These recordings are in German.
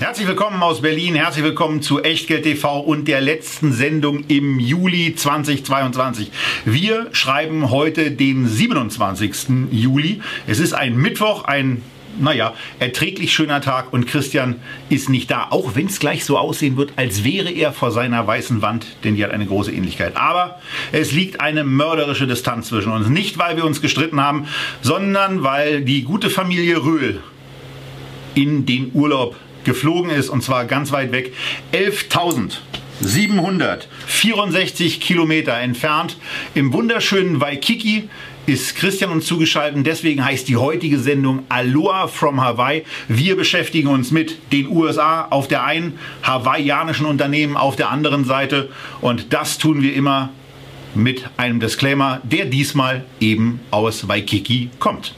Herzlich willkommen aus Berlin, herzlich willkommen zu Echtgeld TV und der letzten Sendung im Juli 2022. Wir schreiben heute den 27. Juli. Es ist ein Mittwoch, ein naja, erträglich schöner Tag und Christian ist nicht da, auch wenn es gleich so aussehen wird, als wäre er vor seiner weißen Wand, denn die hat eine große Ähnlichkeit. Aber es liegt eine mörderische Distanz zwischen uns. Nicht, weil wir uns gestritten haben, sondern weil die gute Familie Röhl in den Urlaub geflogen ist und zwar ganz weit weg. 11.764 Kilometer entfernt im wunderschönen Waikiki ist Christian uns zugeschaltet. Deswegen heißt die heutige Sendung Aloha from Hawaii. Wir beschäftigen uns mit den USA auf der einen, hawaiianischen Unternehmen auf der anderen Seite. Und das tun wir immer mit einem Disclaimer, der diesmal eben aus Waikiki kommt.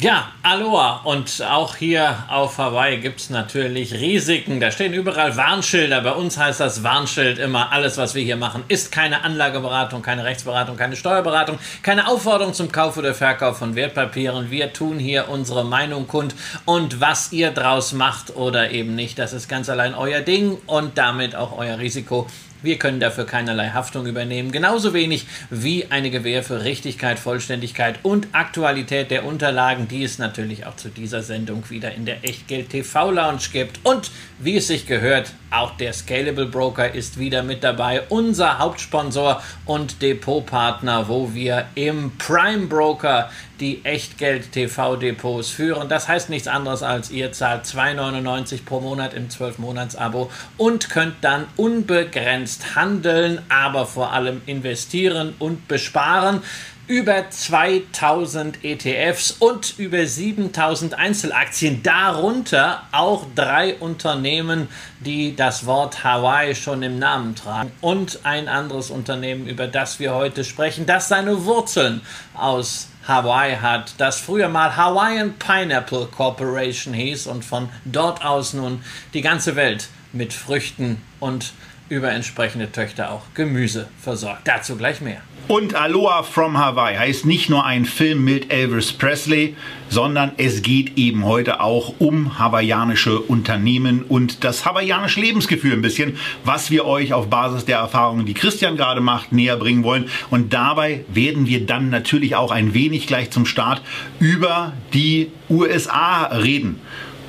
Ja, Aloha und auch hier auf Hawaii gibt es natürlich Risiken. Da stehen überall Warnschilder. Bei uns heißt das Warnschild immer, alles was wir hier machen, ist keine Anlageberatung, keine Rechtsberatung, keine Steuerberatung, keine Aufforderung zum Kauf oder Verkauf von Wertpapieren. Wir tun hier unsere Meinung kund und was ihr draus macht oder eben nicht, das ist ganz allein euer Ding und damit auch euer Risiko. Wir können dafür keinerlei Haftung übernehmen, genauso wenig wie eine Gewähr für Richtigkeit, Vollständigkeit und Aktualität der Unterlagen, die es natürlich auch zu dieser Sendung wieder in der Echtgeld TV Lounge gibt. Und wie es sich gehört, auch der Scalable Broker ist wieder mit dabei, unser Hauptsponsor und Depotpartner, wo wir im Prime Broker die Echtgeld-TV-Depots führen. Das heißt nichts anderes als ihr zahlt 2,99 pro Monat im 12-Monats-Abo und könnt dann unbegrenzt handeln, aber vor allem investieren und besparen über 2000 ETFs und über 7000 Einzelaktien, darunter auch drei Unternehmen, die das Wort Hawaii schon im Namen tragen und ein anderes Unternehmen, über das wir heute sprechen, das seine Wurzeln aus Hawaii hat, das früher mal Hawaiian Pineapple Corporation hieß und von dort aus nun die ganze Welt mit Früchten und über entsprechende Töchter auch Gemüse versorgt. Dazu gleich mehr. Und Aloha from Hawaii heißt nicht nur ein Film mit Elvis Presley, sondern es geht eben heute auch um hawaiianische Unternehmen und das hawaiianische Lebensgefühl ein bisschen, was wir euch auf Basis der Erfahrungen, die Christian gerade macht, näher bringen wollen. Und dabei werden wir dann natürlich auch ein wenig gleich zum Start über die USA reden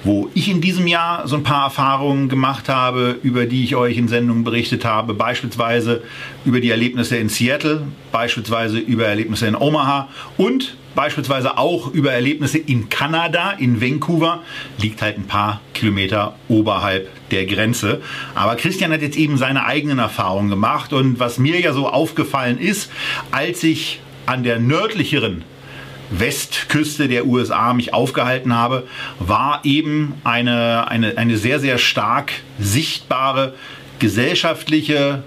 wo ich in diesem Jahr so ein paar Erfahrungen gemacht habe, über die ich euch in Sendungen berichtet habe, beispielsweise über die Erlebnisse in Seattle, beispielsweise über Erlebnisse in Omaha und beispielsweise auch über Erlebnisse in Kanada, in Vancouver, liegt halt ein paar Kilometer oberhalb der Grenze. Aber Christian hat jetzt eben seine eigenen Erfahrungen gemacht. Und was mir ja so aufgefallen ist, als ich an der nördlicheren Westküste der USA mich aufgehalten habe, war eben eine, eine, eine sehr, sehr stark sichtbare gesellschaftliche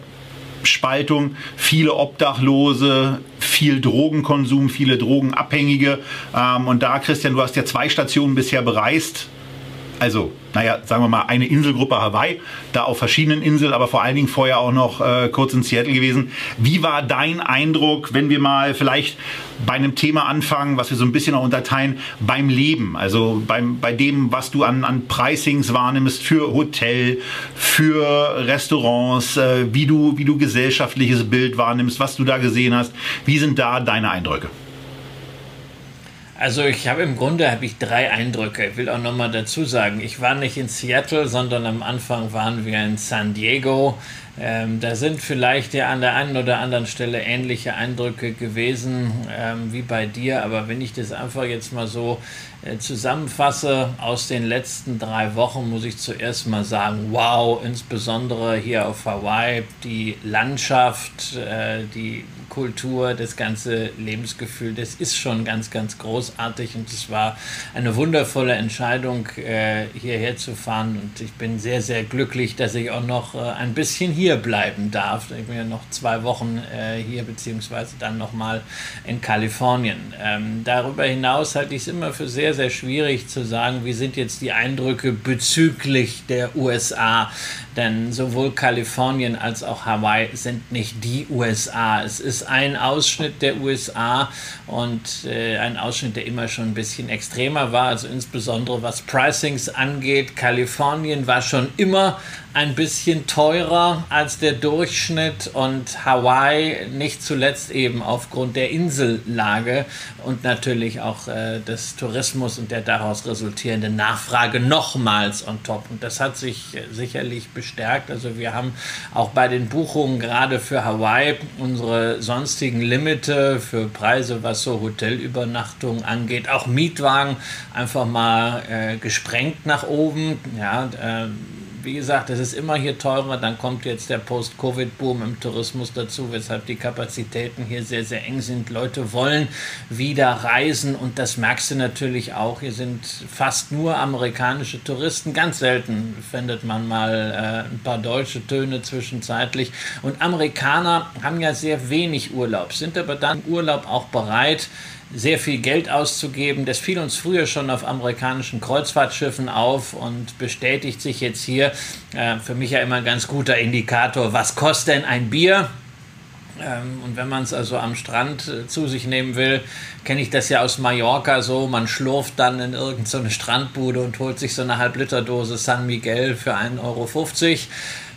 Spaltung, viele Obdachlose, viel Drogenkonsum, viele Drogenabhängige. Ähm, und da, Christian, du hast ja zwei Stationen bisher bereist also, naja, sagen wir mal, eine Inselgruppe Hawaii, da auf verschiedenen Inseln, aber vor allen Dingen vorher auch noch äh, kurz in Seattle gewesen. Wie war dein Eindruck, wenn wir mal vielleicht bei einem Thema anfangen, was wir so ein bisschen auch unterteilen, beim Leben, also beim, bei dem, was du an, an Pricings wahrnimmst für Hotel, für Restaurants, äh, wie, du, wie du gesellschaftliches Bild wahrnimmst, was du da gesehen hast. Wie sind da deine Eindrücke? Also ich habe im Grunde habe ich drei Eindrücke. Ich will auch nochmal dazu sagen, ich war nicht in Seattle, sondern am Anfang waren wir in San Diego. Ähm, da sind vielleicht ja an der einen oder anderen Stelle ähnliche Eindrücke gewesen ähm, wie bei dir, aber wenn ich das einfach jetzt mal so äh, zusammenfasse aus den letzten drei Wochen, muss ich zuerst mal sagen, wow, insbesondere hier auf Hawaii, die Landschaft, äh, die Kultur, das ganze Lebensgefühl, das ist schon ganz, ganz großartig und es war eine wundervolle Entscheidung, äh, hierher zu fahren und ich bin sehr, sehr glücklich, dass ich auch noch äh, ein bisschen hier bleiben darf. Ich bin ja noch zwei Wochen äh, hier, beziehungsweise dann nochmal in Kalifornien. Ähm, darüber hinaus halte ich es immer für sehr, sehr schwierig zu sagen, wie sind jetzt die Eindrücke bezüglich der USA. Denn sowohl Kalifornien als auch Hawaii sind nicht die USA. Es ist ein Ausschnitt der USA und äh, ein Ausschnitt, der immer schon ein bisschen extremer war, also insbesondere was Pricings angeht. Kalifornien war schon immer ein bisschen teurer als der Durchschnitt und Hawaii nicht zuletzt eben aufgrund der Insellage und natürlich auch äh, des Tourismus und der daraus resultierenden Nachfrage nochmals on top. Und das hat sich äh, sicherlich bestärkt. Also wir haben auch bei den Buchungen gerade für Hawaii unsere sonstigen Limite für Preise, was so Hotelübernachtungen angeht, auch Mietwagen einfach mal äh, gesprengt nach oben. Ja, äh, wie gesagt, es ist immer hier teurer. Dann kommt jetzt der Post-Covid-Boom im Tourismus dazu, weshalb die Kapazitäten hier sehr, sehr eng sind. Leute wollen wieder reisen und das merkst du natürlich auch. Hier sind fast nur amerikanische Touristen. Ganz selten findet man mal äh, ein paar deutsche Töne zwischenzeitlich. Und Amerikaner haben ja sehr wenig Urlaub, sind aber dann im Urlaub auch bereit, sehr viel Geld auszugeben. Das fiel uns früher schon auf amerikanischen Kreuzfahrtschiffen auf und bestätigt sich jetzt hier. Äh, für mich ja immer ein ganz guter Indikator, was kostet denn ein Bier? Ähm, und wenn man es also am Strand äh, zu sich nehmen will, kenne ich das ja aus Mallorca so. Man schlurft dann in irgendeine so Frostbude und holt sich so eine Halbliterdose San Miguel für 1,50 Euro.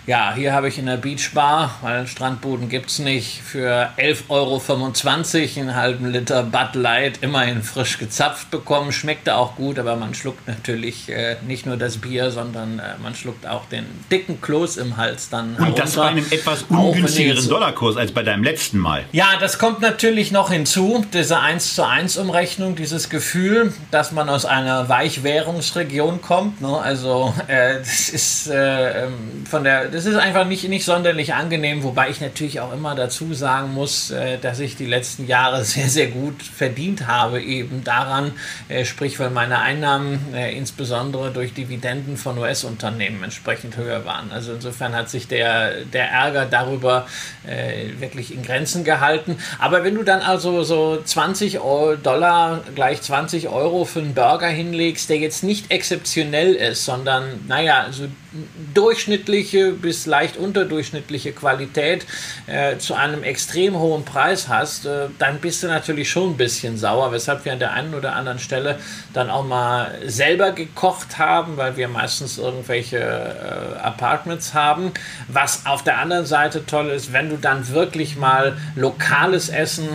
Ja, hier habe ich in der Beachbar, weil Strandbuden gibt es nicht, für 11,25 Euro einen halben Liter Bud Light, immerhin frisch gezapft bekommen. Schmeckte auch gut, aber man schluckt natürlich äh, nicht nur das Bier, sondern äh, man schluckt auch den dicken Kloß im Hals dann Und herunter. das bei einem etwas ungünstigeren Dollarkurs als bei deinem letzten Mal. Ja, das kommt natürlich noch hinzu, diese 1 zu 1 Umrechnung, dieses Gefühl, dass man aus einer Weichwährungsregion kommt. Ne? Also äh, das ist äh, ähm, von der das ist einfach nicht, nicht sonderlich angenehm, wobei ich natürlich auch immer dazu sagen muss, äh, dass ich die letzten Jahre sehr, sehr gut verdient habe, eben daran, äh, sprich, weil meine Einnahmen äh, insbesondere durch Dividenden von US-Unternehmen entsprechend höher waren. Also insofern hat sich der, der Ärger darüber wirklich in Grenzen gehalten. Aber wenn du dann also so 20 Dollar gleich 20 Euro für einen Burger hinlegst, der jetzt nicht exzeptionell ist, sondern naja, so durchschnittliche bis leicht unterdurchschnittliche Qualität äh, zu einem extrem hohen Preis hast, äh, dann bist du natürlich schon ein bisschen sauer, weshalb wir an der einen oder anderen Stelle dann auch mal selber gekocht haben, weil wir meistens irgendwelche äh, Apartments haben. Was auf der anderen Seite toll ist, wenn du dann wirklich mal lokales Essen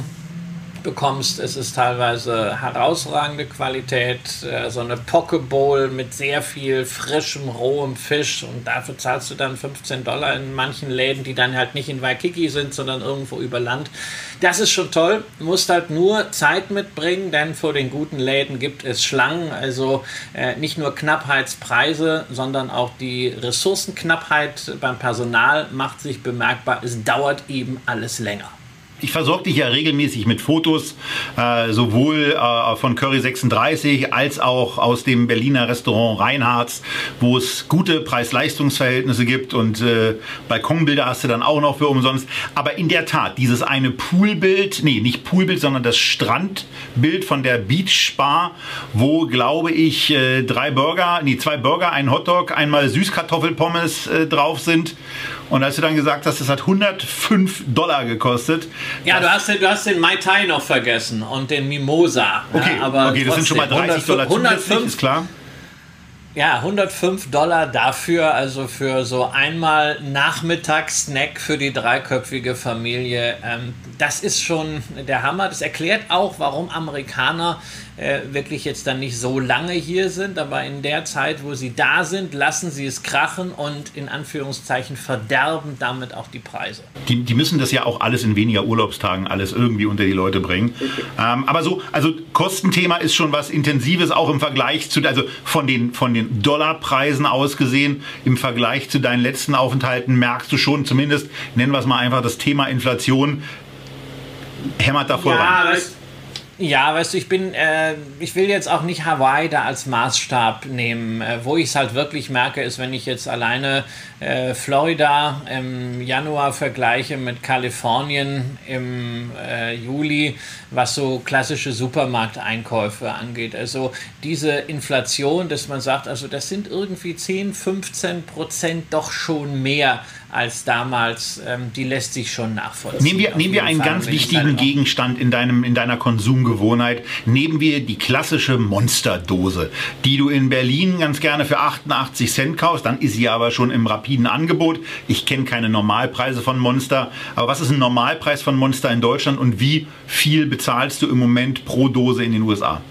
bekommst. Es ist teilweise herausragende Qualität, äh, so eine Pokeball mit sehr viel frischem, rohem Fisch und dafür zahlst du dann 15 Dollar in manchen Läden, die dann halt nicht in Waikiki sind, sondern irgendwo über Land. Das ist schon toll, musst halt nur Zeit mitbringen, denn vor den guten Läden gibt es Schlangen, also äh, nicht nur Knappheitspreise, sondern auch die Ressourcenknappheit beim Personal macht sich bemerkbar. Es dauert eben alles länger. Ich versorge dich ja regelmäßig mit Fotos, äh, sowohl äh, von Curry 36 als auch aus dem Berliner Restaurant Reinhards, wo es gute Preis-Leistungs-Verhältnisse gibt und äh, Balkonbilder hast du dann auch noch für umsonst. Aber in der Tat, dieses eine Poolbild, nee, nicht Poolbild, sondern das Strandbild von der Beach Bar, wo, glaube ich, äh, drei Burger, nee, zwei Burger, ein Hotdog, einmal Süßkartoffelpommes äh, drauf sind und als du dann gesagt hast, das hat 105 Dollar gekostet. Ja, du hast, den, du hast den Mai Tai noch vergessen und den Mimosa. Okay, ja, aber okay das sind schon mal 30 100, Dollar 105, ist klar. Ja, 105 Dollar dafür, also für so einmal Nachmittagssnack für die dreiköpfige Familie. Ähm, das ist schon der Hammer. Das erklärt auch, warum Amerikaner äh, wirklich jetzt dann nicht so lange hier sind, aber in der Zeit, wo sie da sind, lassen sie es krachen und in Anführungszeichen verderben damit auch die Preise. Die, die müssen das ja auch alles in weniger Urlaubstagen alles irgendwie unter die Leute bringen. Ähm, aber so, also Kostenthema ist schon was Intensives, auch im Vergleich zu, also von den, von den Dollarpreisen aus gesehen, im Vergleich zu deinen letzten Aufenthalten merkst du schon, zumindest nennen wir es mal einfach das Thema Inflation, hämmert da voll ja, rein. Weißt, ja, weißt du, ich bin, äh, ich will jetzt auch nicht Hawaii da als Maßstab nehmen. Äh, wo ich es halt wirklich merke, ist, wenn ich jetzt alleine äh, Florida im Januar vergleiche mit Kalifornien im äh, Juli, was so klassische Supermarkteinkäufe angeht. Also diese Inflation, dass man sagt, also das sind irgendwie 10, 15 Prozent doch schon mehr als damals, ähm, die lässt sich schon nachvollziehen. Nehmen wir, nehmen wir einen Fall, ganz wichtigen halt Gegenstand in, deinem, in deiner Konsumgewohnheit. Nehmen wir die klassische Monsterdose, die du in Berlin ganz gerne für 88 Cent kaufst. Dann ist sie aber schon im rapiden Angebot. Ich kenne keine Normalpreise von Monster. Aber was ist ein Normalpreis von Monster in Deutschland und wie viel bezahlst du im Moment pro Dose in den USA?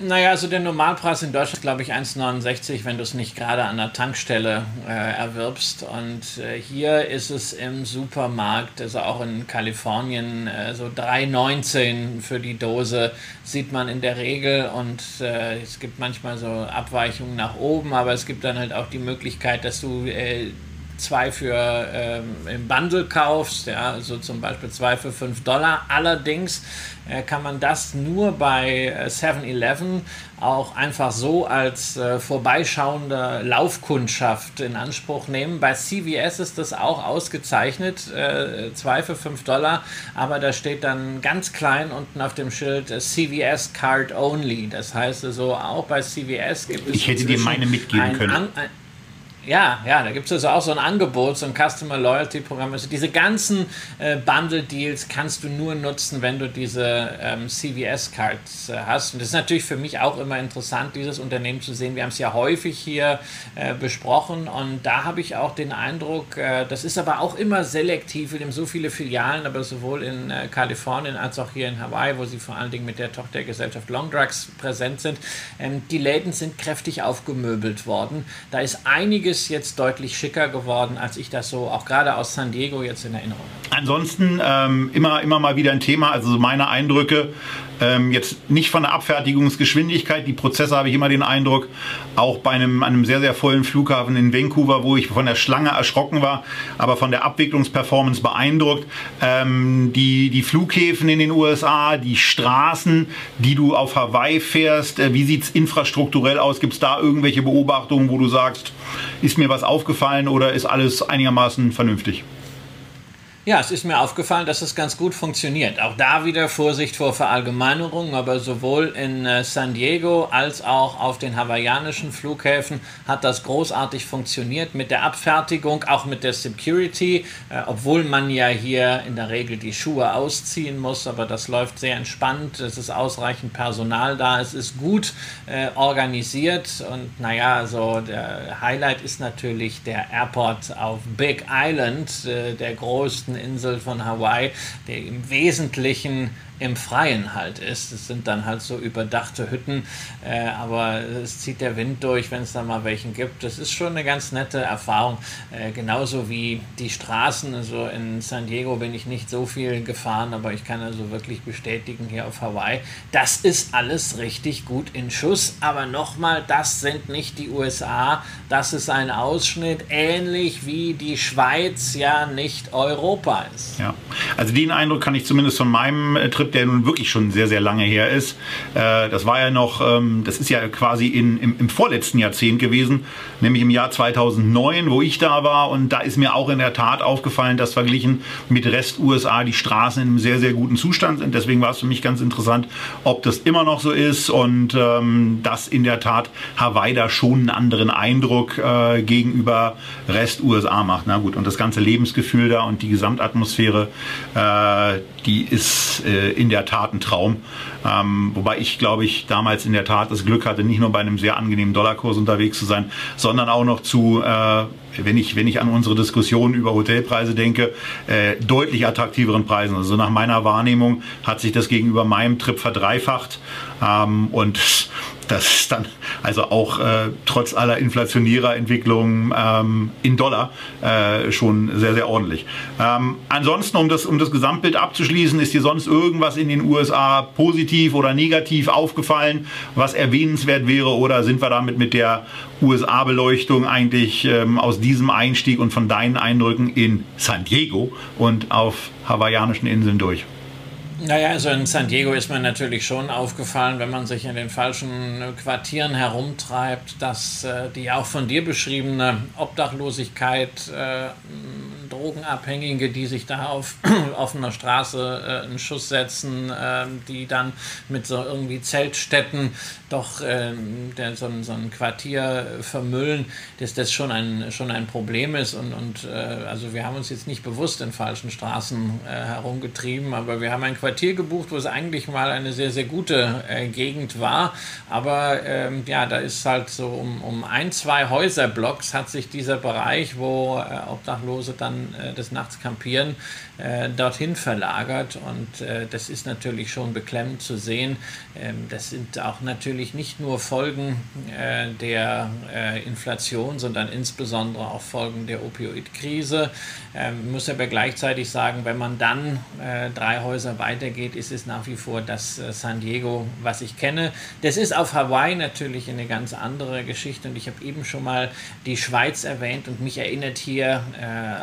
Naja, also der Normalpreis in Deutschland ist, glaube ich, 1,69, wenn du es nicht gerade an der Tankstelle äh, erwirbst. Und äh, hier ist es im Supermarkt, also auch in Kalifornien, äh, so 3,19 für die Dose sieht man in der Regel. Und äh, es gibt manchmal so Abweichungen nach oben, aber es gibt dann halt auch die Möglichkeit, dass du äh, zwei für ähm, im Bundle kaufst, ja, also zum Beispiel zwei für 5 Dollar. Allerdings äh, kann man das nur bei 7-Eleven äh, auch einfach so als äh, vorbeischauende Laufkundschaft in Anspruch nehmen. Bei CVS ist das auch ausgezeichnet, äh, zwei für 5 Dollar, aber da steht dann ganz klein unten auf dem Schild äh, CVS Card Only. Das heißt also, auch bei CVS gibt es. Ich hätte dir meine mitgeben können. An, ein, ja, ja, da gibt es also auch so ein Angebot, so ein Customer Loyalty Programm. Also diese ganzen äh, Bundle Deals kannst du nur nutzen, wenn du diese ähm, CVS Cards äh, hast. Und das ist natürlich für mich auch immer interessant, dieses Unternehmen zu sehen. Wir haben es ja häufig hier äh, besprochen und da habe ich auch den Eindruck, äh, das ist aber auch immer selektiv. Wir haben so viele Filialen, aber sowohl in äh, Kalifornien als auch hier in Hawaii, wo sie vor allen Dingen mit der Tochtergesellschaft Long Drugs präsent sind. Ähm, die Läden sind kräftig aufgemöbelt worden. Da ist einiges ist jetzt deutlich schicker geworden, als ich das so auch gerade aus San Diego jetzt in Erinnerung habe. Ansonsten ähm, immer, immer mal wieder ein Thema, also meine Eindrücke ähm, jetzt nicht von der Abfertigungsgeschwindigkeit, die Prozesse habe ich immer den Eindruck, auch bei einem, einem sehr, sehr vollen Flughafen in Vancouver, wo ich von der Schlange erschrocken war, aber von der Abwicklungsperformance beeindruckt. Ähm, die, die Flughäfen in den USA, die Straßen, die du auf Hawaii fährst, äh, wie sieht es infrastrukturell aus? Gibt es da irgendwelche Beobachtungen, wo du sagst, ist mir was aufgefallen oder ist alles einigermaßen vernünftig? Ja, es ist mir aufgefallen, dass es ganz gut funktioniert. Auch da wieder Vorsicht vor Verallgemeinerungen, aber sowohl in äh, San Diego als auch auf den hawaiianischen Flughäfen hat das großartig funktioniert mit der Abfertigung, auch mit der Security, äh, obwohl man ja hier in der Regel die Schuhe ausziehen muss, aber das läuft sehr entspannt. Es ist ausreichend Personal da, es ist gut äh, organisiert und naja, so der Highlight ist natürlich der Airport auf Big Island, äh, der größten Insel von Hawaii, der im Wesentlichen im Freien halt ist. Es sind dann halt so überdachte Hütten, äh, aber es zieht der Wind durch, wenn es da mal welchen gibt. Das ist schon eine ganz nette Erfahrung. Äh, genauso wie die Straßen. Also in San Diego bin ich nicht so viel gefahren, aber ich kann also wirklich bestätigen hier auf Hawaii, das ist alles richtig gut in Schuss. Aber nochmal, das sind nicht die USA. Das ist ein Ausschnitt, ähnlich wie die Schweiz ja nicht Europa ist. Ja, also den Eindruck kann ich zumindest von meinem äh, Trip Trip, der nun wirklich schon sehr, sehr lange her ist. Äh, das war ja noch, ähm, das ist ja quasi in, im, im, vorletzten Jahrzehnt gewesen, nämlich im Jahr 2009, wo ich da war. Und da ist mir auch in der Tat aufgefallen, dass verglichen mit Rest USA die Straßen in einem sehr, sehr guten Zustand sind. Deswegen war es für mich ganz interessant, ob das immer noch so ist und ähm, dass in der Tat Hawaii da schon einen anderen Eindruck äh, gegenüber Rest USA macht. Na gut, und das ganze Lebensgefühl da und die Gesamtatmosphäre, äh, die ist äh, in der Tat ein Traum. Ähm, wobei ich, glaube ich, damals in der Tat das Glück hatte, nicht nur bei einem sehr angenehmen Dollarkurs unterwegs zu sein, sondern auch noch zu, äh, wenn, ich, wenn ich an unsere Diskussion über Hotelpreise denke, äh, deutlich attraktiveren Preisen. Also nach meiner Wahrnehmung hat sich das gegenüber meinem Trip verdreifacht. Ähm, und das ist dann also auch äh, trotz aller inflationärer Entwicklungen ähm, in Dollar äh, schon sehr, sehr ordentlich. Ähm, ansonsten, um das, um das Gesamtbild abzuschließen, ist dir sonst irgendwas in den USA positiv oder negativ aufgefallen, was erwähnenswert wäre oder sind wir damit mit der USA-Beleuchtung eigentlich ähm, aus diesem Einstieg und von deinen Eindrücken in San Diego und auf hawaiianischen Inseln durch? Naja, also in San Diego ist mir natürlich schon aufgefallen, wenn man sich in den falschen Quartieren herumtreibt, dass äh, die auch von dir beschriebene Obdachlosigkeit, äh, Drogenabhängige, die sich da auf offener Straße äh, einen Schuss setzen, äh, die dann mit so irgendwie Zeltstätten doch ähm, der, so, ein, so ein Quartier vermüllen, dass das schon ein, schon ein Problem ist. Und, und äh, also wir haben uns jetzt nicht bewusst in falschen Straßen äh, herumgetrieben, aber wir haben ein Quartier gebucht, wo es eigentlich mal eine sehr, sehr gute äh, Gegend war. Aber ähm, ja, da ist halt so um, um ein, zwei Häuserblocks hat sich dieser Bereich, wo äh, Obdachlose dann äh, des Nachts kampieren, äh, dorthin verlagert. Und äh, das ist natürlich schon beklemmend zu sehen. Ähm, das sind auch natürlich nicht nur Folgen äh, der äh, Inflation, sondern insbesondere auch Folgen der Opioidkrise. Ähm, muss aber gleichzeitig sagen, wenn man dann äh, drei Häuser weitergeht, ist es nach wie vor das äh, San Diego, was ich kenne. Das ist auf Hawaii natürlich eine ganz andere Geschichte. Und ich habe eben schon mal die Schweiz erwähnt und mich erinnert hier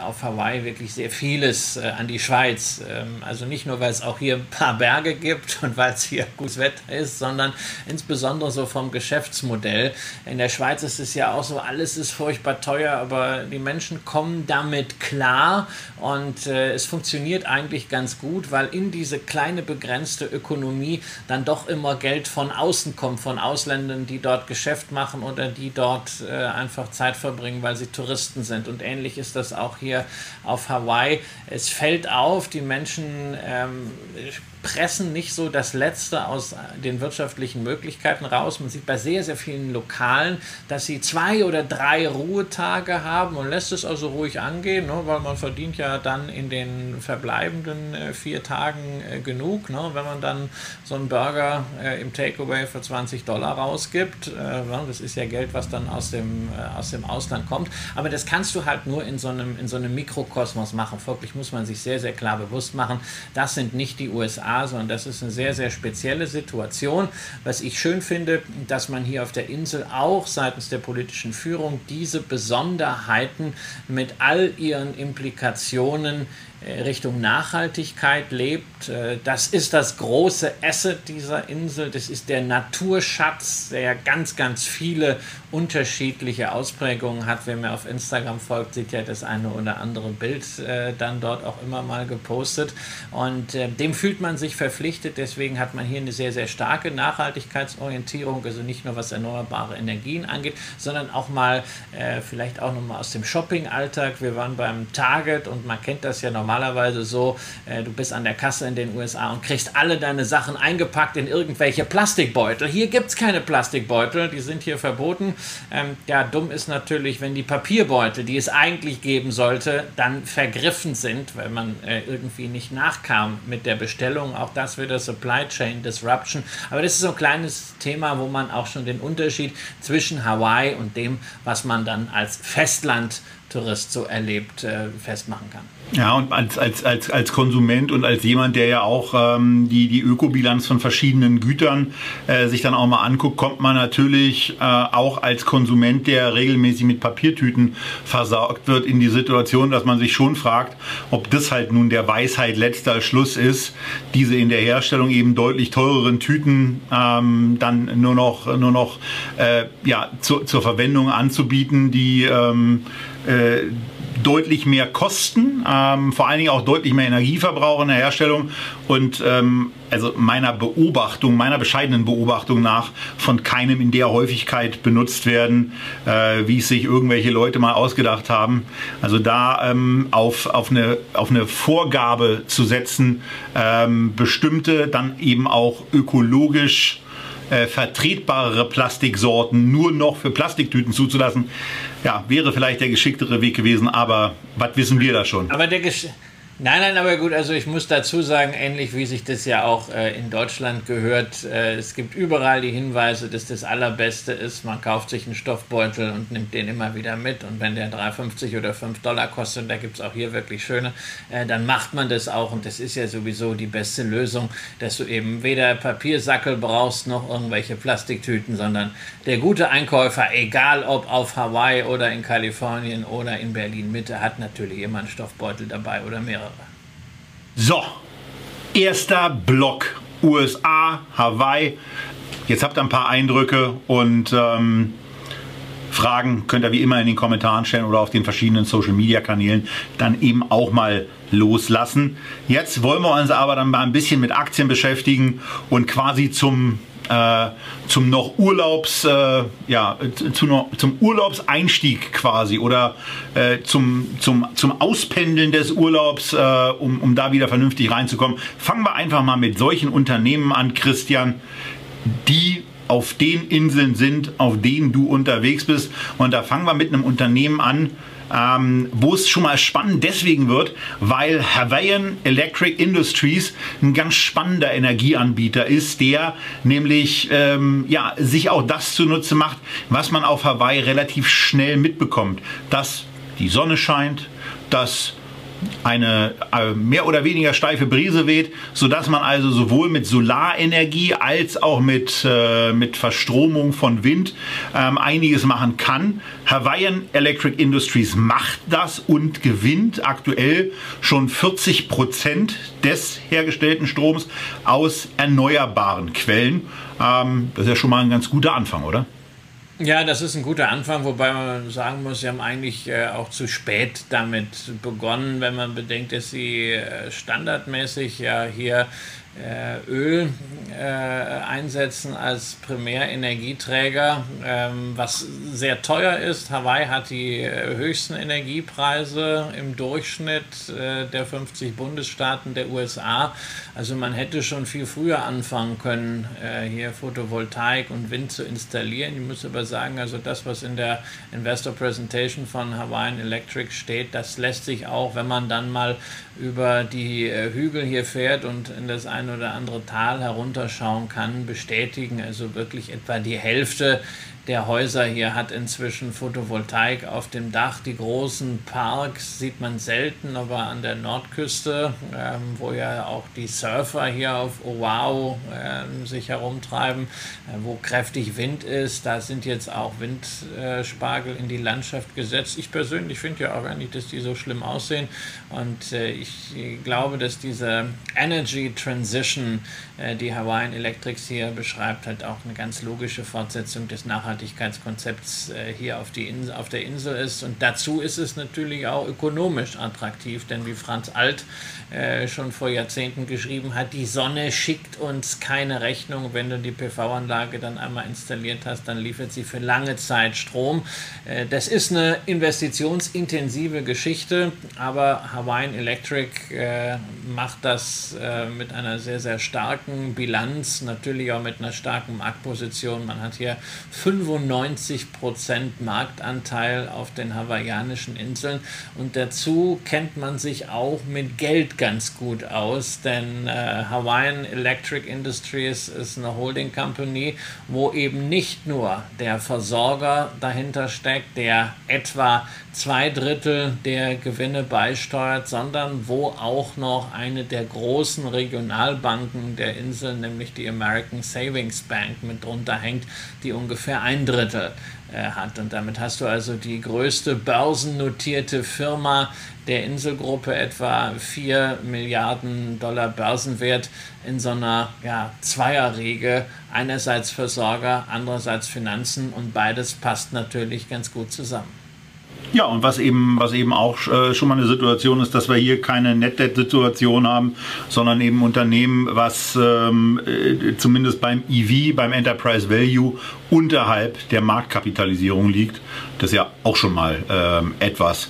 auf Hawaii wirklich sehr vieles an an die Schweiz. Ähm, also nicht nur, weil es auch hier ein paar Berge gibt und weil es hier gutes Wetter ist, sondern insbesondere so vom Geschäftsmodell. In der Schweiz ist es ja auch so, alles ist furchtbar teuer, aber die Menschen kommen damit klar und äh, es funktioniert eigentlich ganz gut, weil in diese kleine begrenzte Ökonomie dann doch immer Geld von außen kommt, von Ausländern, die dort Geschäft machen oder die dort äh, einfach Zeit verbringen, weil sie Touristen sind. Und ähnlich ist das auch hier auf Hawaii. Es fällt fällt auf, die Menschen ähm, pressen nicht so das Letzte aus den wirtschaftlichen Möglichkeiten raus. Man sieht bei sehr, sehr vielen Lokalen, dass sie zwei oder drei Ruhetage haben und lässt es also ruhig angehen, ne, weil man verdient ja dann in den verbleibenden äh, vier Tagen äh, genug. Ne, wenn man dann so einen Burger äh, im Takeaway für 20 Dollar rausgibt, äh, das ist ja Geld, was dann aus dem, äh, aus dem Ausland kommt. Aber das kannst du halt nur in so einem, in so einem Mikrokosmos machen. Folglich muss man sich sehr, sehr klar bewusst machen, das sind nicht die USA sondern das ist eine sehr, sehr spezielle Situation. Was ich schön finde, dass man hier auf der Insel auch seitens der politischen Führung diese Besonderheiten mit all ihren Implikationen Richtung Nachhaltigkeit lebt. Äh, das ist das große Asset dieser Insel. Das ist der Naturschatz, der ganz, ganz viele unterschiedliche Ausprägungen hat. Wer mir auf Instagram folgt, sieht ja das eine oder andere Bild äh, dann dort auch immer mal gepostet. Und dem fühlt man sich verpflichtet. Deswegen hat man hier eine sehr, sehr starke Nachhaltigkeitsorientierung. Also nicht nur was erneuerbare Energien angeht, sondern auch mal vielleicht auch nochmal aus dem Shopping-Alltag. Wir waren beim Target und man kennt das ja normal normalerweise so, äh, du bist an der Kasse in den USA und kriegst alle deine Sachen eingepackt in irgendwelche Plastikbeutel. Hier gibt es keine Plastikbeutel, die sind hier verboten. Ähm, ja, dumm ist natürlich, wenn die Papierbeutel, die es eigentlich geben sollte, dann vergriffen sind, weil man äh, irgendwie nicht nachkam mit der Bestellung. Auch das wieder Supply Chain Disruption. Aber das ist so ein kleines Thema, wo man auch schon den Unterschied zwischen Hawaii und dem, was man dann als Festland Tourist so erlebt, äh, festmachen kann. Ja, und als, als, als, als Konsument und als jemand, der ja auch ähm, die, die Ökobilanz von verschiedenen Gütern äh, sich dann auch mal anguckt, kommt man natürlich äh, auch als Konsument, der regelmäßig mit Papiertüten versorgt wird, in die Situation, dass man sich schon fragt, ob das halt nun der Weisheit letzter Schluss ist, diese in der Herstellung eben deutlich teureren Tüten ähm, dann nur noch, nur noch äh, ja, zu, zur Verwendung anzubieten, die ähm, äh, deutlich mehr Kosten, ähm, vor allen Dingen auch deutlich mehr Energieverbrauch in der Herstellung und ähm, also meiner Beobachtung, meiner bescheidenen Beobachtung nach von keinem in der Häufigkeit benutzt werden, äh, wie es sich irgendwelche Leute mal ausgedacht haben. Also da ähm, auf, auf, eine, auf eine Vorgabe zu setzen, ähm, bestimmte dann eben auch ökologisch äh, vertretbarere Plastiksorten nur noch für Plastiktüten zuzulassen, ja, wäre vielleicht der geschicktere Weg gewesen, aber was wissen wir da schon? Aber der Gesch Nein, nein, aber gut, also ich muss dazu sagen, ähnlich wie sich das ja auch äh, in Deutschland gehört, äh, es gibt überall die Hinweise, dass das Allerbeste ist, man kauft sich einen Stoffbeutel und nimmt den immer wieder mit und wenn der 3,50 oder 5 Dollar kostet, und da gibt es auch hier wirklich schöne, äh, dann macht man das auch und das ist ja sowieso die beste Lösung, dass du eben weder Papiersackel brauchst noch irgendwelche Plastiktüten, sondern der gute Einkäufer, egal ob auf Hawaii oder in Kalifornien oder in Berlin Mitte, hat natürlich immer einen Stoffbeutel dabei oder mehrere. So, Erster Block USA, Hawaii. Jetzt habt ihr ein paar Eindrücke und ähm, Fragen könnt ihr wie immer in den Kommentaren stellen oder auf den verschiedenen Social Media Kanälen dann eben auch mal loslassen. Jetzt wollen wir uns aber dann mal ein bisschen mit Aktien beschäftigen und quasi zum äh, zum noch Urlaubs, äh, ja, zu, zum Urlaubseinstieg quasi oder äh, zum, zum, zum Auspendeln des Urlaubs, äh, um, um da wieder vernünftig reinzukommen. Fangen wir einfach mal mit solchen Unternehmen an, Christian, die auf den Inseln sind, auf denen du unterwegs bist. Und da fangen wir mit einem Unternehmen an, ähm, wo es schon mal spannend deswegen wird, weil Hawaiian Electric Industries ein ganz spannender Energieanbieter ist, der nämlich ähm, ja, sich auch das zunutze macht, was man auf Hawaii relativ schnell mitbekommt, dass die Sonne scheint, dass eine äh, mehr oder weniger steife Brise weht, sodass man also sowohl mit Solarenergie als auch mit, äh, mit Verstromung von Wind ähm, einiges machen kann. Hawaiian Electric Industries macht das und gewinnt aktuell schon 40 Prozent des hergestellten Stroms aus erneuerbaren Quellen. Ähm, das ist ja schon mal ein ganz guter Anfang, oder? Ja, das ist ein guter Anfang, wobei man sagen muss, sie haben eigentlich äh, auch zu spät damit begonnen, wenn man bedenkt, dass sie äh, standardmäßig ja hier Öl äh, einsetzen als Primärenergieträger, ähm, was sehr teuer ist. Hawaii hat die äh, höchsten Energiepreise im Durchschnitt äh, der 50 Bundesstaaten der USA. Also man hätte schon viel früher anfangen können, äh, hier Photovoltaik und Wind zu installieren. Ich muss aber sagen, also das, was in der Investor Presentation von Hawaiian Electric steht, das lässt sich auch, wenn man dann mal über die äh, Hügel hier fährt und in das ein oder andere Tal herunterschauen kann, bestätigen. Also wirklich etwa die Hälfte der Häuser hier hat inzwischen Photovoltaik auf dem Dach. Die großen Parks sieht man selten, aber an der Nordküste, ähm, wo ja auch die Surfer hier auf Oahu äh, sich herumtreiben, äh, wo kräftig Wind ist, da sind jetzt auch Windspargel in die Landschaft gesetzt. Ich persönlich finde ja auch gar nicht, dass die so schlimm aussehen. Und äh, ich glaube, dass diese Energy Transition, äh, die Hawaiian Electrics hier beschreibt, halt auch eine ganz logische Fortsetzung des nachhaltigen Nachhaltigkeitskonzepts äh, hier auf, die Insel, auf der Insel ist. Und dazu ist es natürlich auch ökonomisch attraktiv, denn wie Franz Alt äh, schon vor Jahrzehnten geschrieben hat, die Sonne schickt uns keine Rechnung. Wenn du die PV-Anlage dann einmal installiert hast, dann liefert sie für lange Zeit Strom. Äh, das ist eine investitionsintensive Geschichte, aber Hawaiian Electric macht das mit einer sehr, sehr starken Bilanz, natürlich auch mit einer starken Marktposition. Man hat hier 95% Marktanteil auf den hawaiianischen Inseln. Und dazu kennt man sich auch mit Geld ganz gut aus, denn äh, Hawaiian Electric Industries ist eine Holding Company, wo eben nicht nur der Versorger dahinter steckt, der etwa zwei Drittel der Gewinne beisteuert, sondern wo auch noch eine der großen Regionalbanken der Insel, nämlich die American Savings Bank, mit drunter hängt, die ungefähr ein Drittel äh, hat. Und damit hast du also die größte börsennotierte Firma der Inselgruppe, etwa 4 Milliarden Dollar Börsenwert in so einer ja, Zweierriege. Einerseits Versorger, andererseits Finanzen und beides passt natürlich ganz gut zusammen. Ja, und was eben, was eben auch äh, schon mal eine Situation ist, dass wir hier keine Net Debt-Situation haben, sondern eben Unternehmen, was ähm, äh, zumindest beim EV, beim Enterprise Value unterhalb der Marktkapitalisierung liegt. Das ist ja auch schon mal ähm, etwas.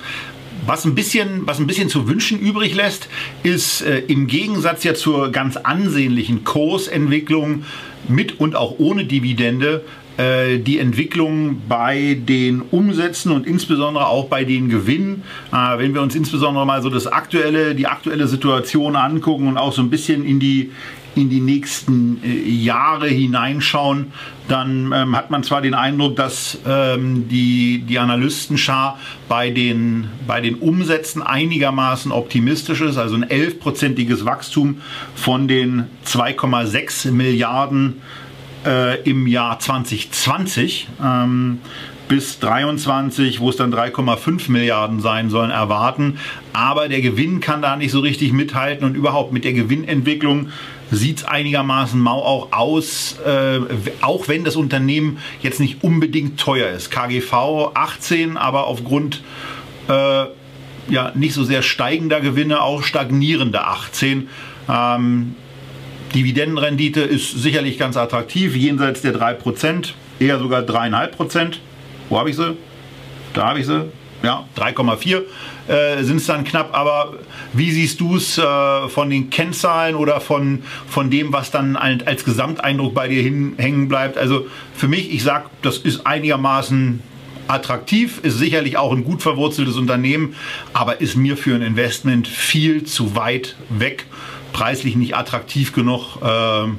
Was ein, bisschen, was ein bisschen zu wünschen übrig lässt, ist äh, im Gegensatz ja zur ganz ansehnlichen Kursentwicklung mit und auch ohne Dividende die Entwicklung bei den Umsätzen und insbesondere auch bei den Gewinnen. Äh, wenn wir uns insbesondere mal so das aktuelle, die aktuelle Situation angucken und auch so ein bisschen in die in die nächsten äh, Jahre hineinschauen, dann ähm, hat man zwar den Eindruck, dass ähm, die, die Analystenschar bei den, bei den Umsätzen einigermaßen optimistisch ist, also ein 11-prozentiges Wachstum von den 2,6 Milliarden äh, im Jahr 2020. Ähm, bis 23, wo es dann 3,5 Milliarden sein sollen, erwarten. Aber der Gewinn kann da nicht so richtig mithalten und überhaupt mit der Gewinnentwicklung sieht es einigermaßen mau auch aus, äh, auch wenn das Unternehmen jetzt nicht unbedingt teuer ist. KGV 18, aber aufgrund äh, ja, nicht so sehr steigender Gewinne auch stagnierende 18. Ähm, Dividendenrendite ist sicherlich ganz attraktiv, jenseits der 3%, eher sogar 3,5%. Wo habe ich sie? Da habe ich sie. Ja, 3,4 äh, sind es dann knapp. Aber wie siehst du es äh, von den Kennzahlen oder von, von dem, was dann als Gesamteindruck bei dir hin, hängen bleibt? Also für mich, ich sage, das ist einigermaßen attraktiv, ist sicherlich auch ein gut verwurzeltes Unternehmen, aber ist mir für ein Investment viel zu weit weg preislich nicht attraktiv genug. Ähm,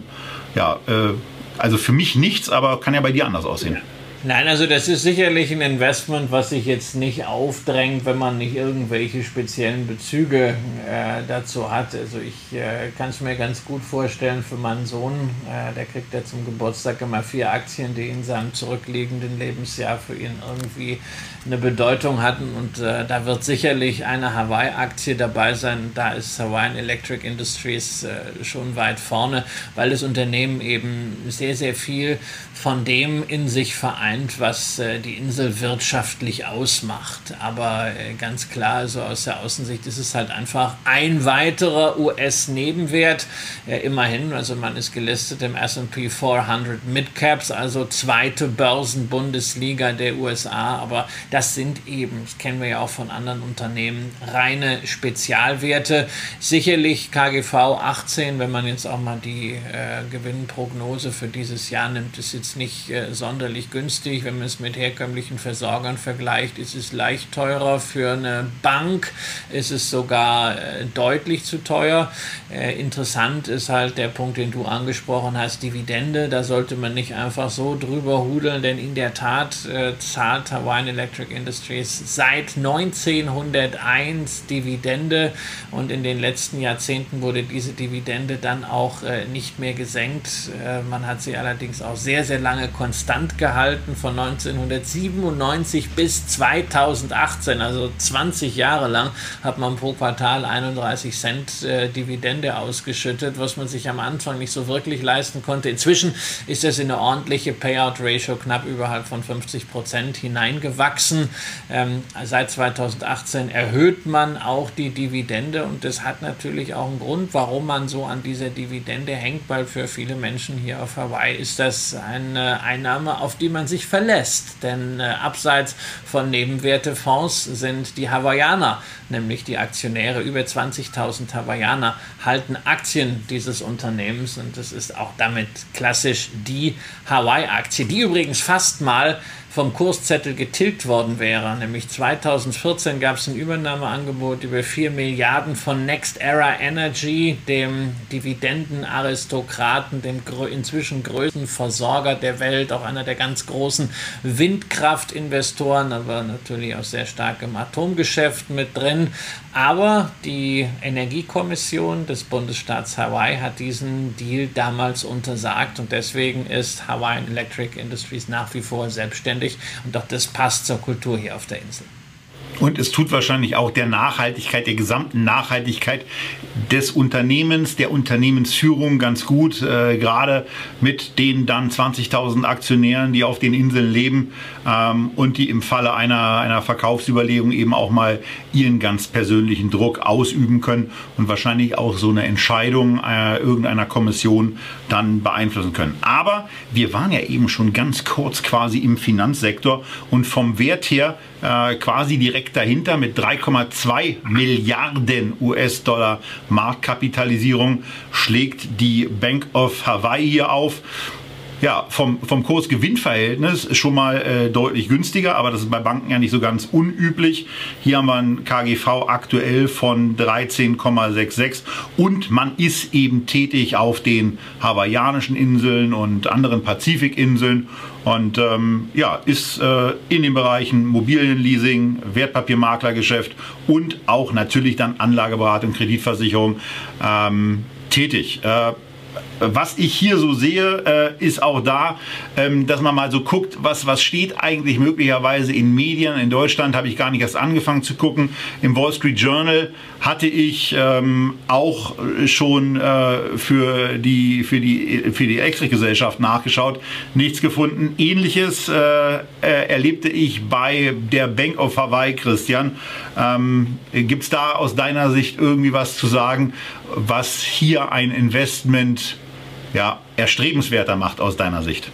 ja, äh, also für mich nichts, aber kann ja bei dir anders aussehen. Nein, also das ist sicherlich ein Investment, was sich jetzt nicht aufdrängt, wenn man nicht irgendwelche speziellen Bezüge äh, dazu hat. Also ich äh, kann es mir ganz gut vorstellen für meinen Sohn, äh, der kriegt ja zum Geburtstag immer vier Aktien, die in seinem zurückliegenden Lebensjahr für ihn irgendwie eine Bedeutung hatten. Und äh, da wird sicherlich eine Hawaii-Aktie dabei sein. Da ist Hawaiian Electric Industries äh, schon weit vorne, weil das Unternehmen eben sehr, sehr viel von dem in sich vereint, was äh, die Insel wirtschaftlich ausmacht. Aber äh, ganz klar, so aus der Außensicht ist es halt einfach ein weiterer US-Nebenwert. Immerhin, also man ist gelistet im SP 400 Midcaps, also zweite Börsenbundesliga der USA. Aber das sind eben, das kennen wir ja auch von anderen Unternehmen, reine Spezialwerte. Sicherlich KGV 18, wenn man jetzt auch mal die äh, Gewinnprognose für dieses Jahr nimmt, ist jetzt nicht äh, sonderlich günstig. Wenn man es mit herkömmlichen Versorgern vergleicht, ist es leicht teurer. Für eine Bank ist es sogar äh, deutlich zu teuer. Äh, interessant ist halt der Punkt, den du angesprochen hast, Dividende. Da sollte man nicht einfach so drüber hudeln, denn in der Tat äh, zahlt Hawaiian Electric Industries seit 1901 Dividende und in den letzten Jahrzehnten wurde diese Dividende dann auch äh, nicht mehr gesenkt. Äh, man hat sie allerdings auch sehr, sehr sehr lange konstant gehalten, von 1997 bis 2018, also 20 Jahre lang, hat man pro Quartal 31 Cent äh, Dividende ausgeschüttet, was man sich am Anfang nicht so wirklich leisten konnte. Inzwischen ist das in eine ordentliche Payout-Ratio knapp überhalb von 50 Prozent hineingewachsen. Ähm, seit 2018 erhöht man auch die Dividende und das hat natürlich auch einen Grund, warum man so an dieser Dividende hängt, weil für viele Menschen hier auf Hawaii ist das ein eine Einnahme, auf die man sich verlässt. Denn äh, abseits von Nebenwertefonds sind die Hawaiianer, nämlich die Aktionäre, über 20.000 Hawaiianer halten Aktien dieses Unternehmens und das ist auch damit klassisch die Hawaii-Aktie, die übrigens fast mal vom Kurszettel getilgt worden wäre. Nämlich 2014 gab es ein Übernahmeangebot über 4 Milliarden von Next Era Energy, dem Dividendenaristokraten, dem inzwischen größten Versorger der Welt, auch einer der ganz großen Windkraftinvestoren, aber natürlich auch sehr stark im Atomgeschäft mit drin. Aber die Energiekommission des Bundesstaats Hawaii hat diesen Deal damals untersagt. Und deswegen ist Hawaiian Electric Industries nach wie vor selbstständig. Und auch das passt zur Kultur hier auf der Insel. Und es tut wahrscheinlich auch der Nachhaltigkeit, der gesamten Nachhaltigkeit des Unternehmens, der Unternehmensführung ganz gut, äh, gerade mit den dann 20.000 Aktionären, die auf den Inseln leben ähm, und die im Falle einer, einer Verkaufsüberlegung eben auch mal ihren ganz persönlichen Druck ausüben können und wahrscheinlich auch so eine Entscheidung äh, irgendeiner Kommission dann beeinflussen können. Aber wir waren ja eben schon ganz kurz quasi im Finanzsektor und vom Wert her äh, quasi direkt dahinter mit 3,2 Milliarden US-Dollar Marktkapitalisierung schlägt die Bank of Hawaii hier auf ja, vom, vom Kurs-Gewinn-Verhältnis schon mal äh, deutlich günstiger, aber das ist bei Banken ja nicht so ganz unüblich. Hier haben wir ein KGV aktuell von 13,66 und man ist eben tätig auf den hawaiianischen Inseln und anderen Pazifikinseln und ähm, ja, ist äh, in den Bereichen Immobilienleasing, Wertpapiermaklergeschäft und auch natürlich dann Anlageberatung, Kreditversicherung ähm, tätig. Äh, was ich hier so sehe, äh, ist auch da, ähm, dass man mal so guckt, was, was steht eigentlich möglicherweise in Medien. In Deutschland habe ich gar nicht erst angefangen zu gucken. Im Wall Street Journal hatte ich ähm, auch schon äh, für die, für die, für die Elektrikgesellschaft nachgeschaut, nichts gefunden. Ähnliches äh, erlebte ich bei der Bank of Hawaii, Christian. Ähm, Gibt es da aus deiner Sicht irgendwie was zu sagen, was hier ein Investment ja, erstrebenswerter macht aus deiner Sicht?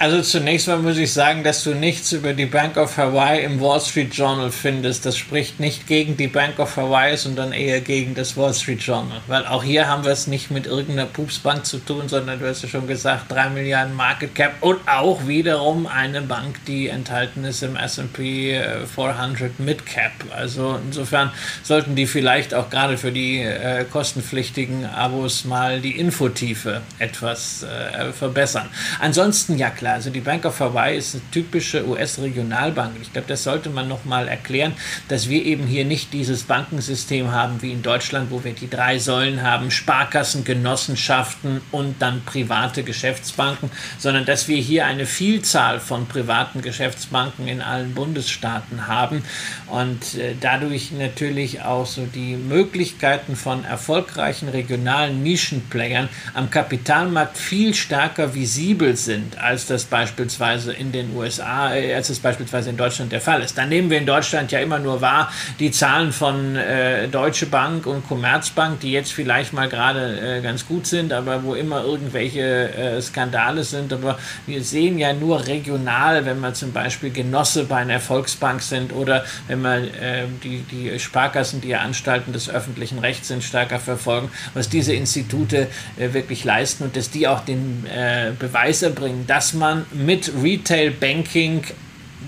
Also zunächst mal muss ich sagen, dass du nichts über die Bank of Hawaii im Wall Street Journal findest. Das spricht nicht gegen die Bank of Hawaii, sondern eher gegen das Wall Street Journal. Weil auch hier haben wir es nicht mit irgendeiner Pupsbank zu tun, sondern du hast ja schon gesagt, 3 Milliarden Market Cap und auch wiederum eine Bank, die enthalten ist im S&P 400 Mid Cap. Also insofern sollten die vielleicht auch gerade für die äh, kostenpflichtigen Abos mal die Infotiefe etwas äh, verbessern. Ansonsten ja klar, also die Bank of Hawaii ist eine typische US-Regionalbank. Ich glaube, das sollte man nochmal erklären, dass wir eben hier nicht dieses Bankensystem haben wie in Deutschland, wo wir die drei Säulen haben, Sparkassen, Genossenschaften und dann private Geschäftsbanken, sondern dass wir hier eine Vielzahl von privaten Geschäftsbanken in allen Bundesstaaten haben und äh, dadurch natürlich auch so die Möglichkeiten von erfolgreichen regionalen Nischenplayern am Kapitalmarkt viel stärker visibel sind als das das beispielsweise in den USA, äh, als es beispielsweise in Deutschland der Fall ist. Dann nehmen wir in Deutschland ja immer nur wahr die Zahlen von äh, Deutsche Bank und Commerzbank, die jetzt vielleicht mal gerade äh, ganz gut sind, aber wo immer irgendwelche äh, Skandale sind. Aber wir sehen ja nur regional, wenn wir zum Beispiel Genosse bei einer Volksbank sind oder wenn wir äh, die, die Sparkassen, die ja Anstalten des öffentlichen Rechts sind, stärker verfolgen, was diese Institute äh, wirklich leisten und dass die auch den Beweis erbringen, dass man man mit Retail Banking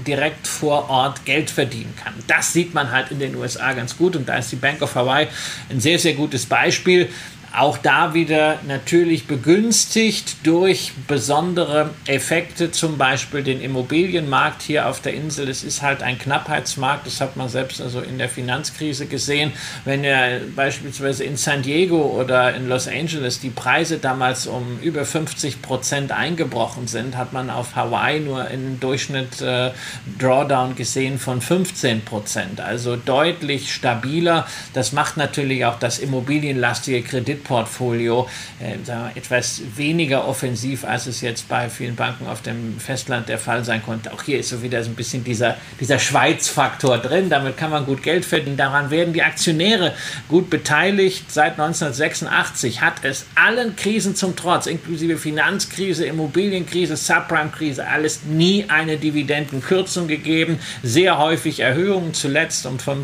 direkt vor Ort Geld verdienen kann. Das sieht man halt in den USA ganz gut und da ist die Bank of Hawaii ein sehr, sehr gutes Beispiel. Auch da wieder natürlich begünstigt durch besondere Effekte, zum Beispiel den Immobilienmarkt hier auf der Insel. Es ist halt ein Knappheitsmarkt, das hat man selbst also in der Finanzkrise gesehen. Wenn ja beispielsweise in San Diego oder in Los Angeles die Preise damals um über 50 Prozent eingebrochen sind, hat man auf Hawaii nur im Durchschnitt äh, Drawdown gesehen von 15 Prozent. Also deutlich stabiler. Das macht natürlich auch das immobilienlastige Kredit Kreditportfolio äh, etwas weniger offensiv, als es jetzt bei vielen Banken auf dem Festland der Fall sein konnte. Auch hier ist so wieder so ein bisschen dieser, dieser Schweiz-Faktor drin. Damit kann man gut Geld verdienen. Daran werden die Aktionäre gut beteiligt. Seit 1986 hat es allen Krisen zum Trotz, inklusive Finanzkrise, Immobilienkrise, Subprime-Krise, alles nie eine Dividendenkürzung gegeben. Sehr häufig Erhöhungen, zuletzt um 5%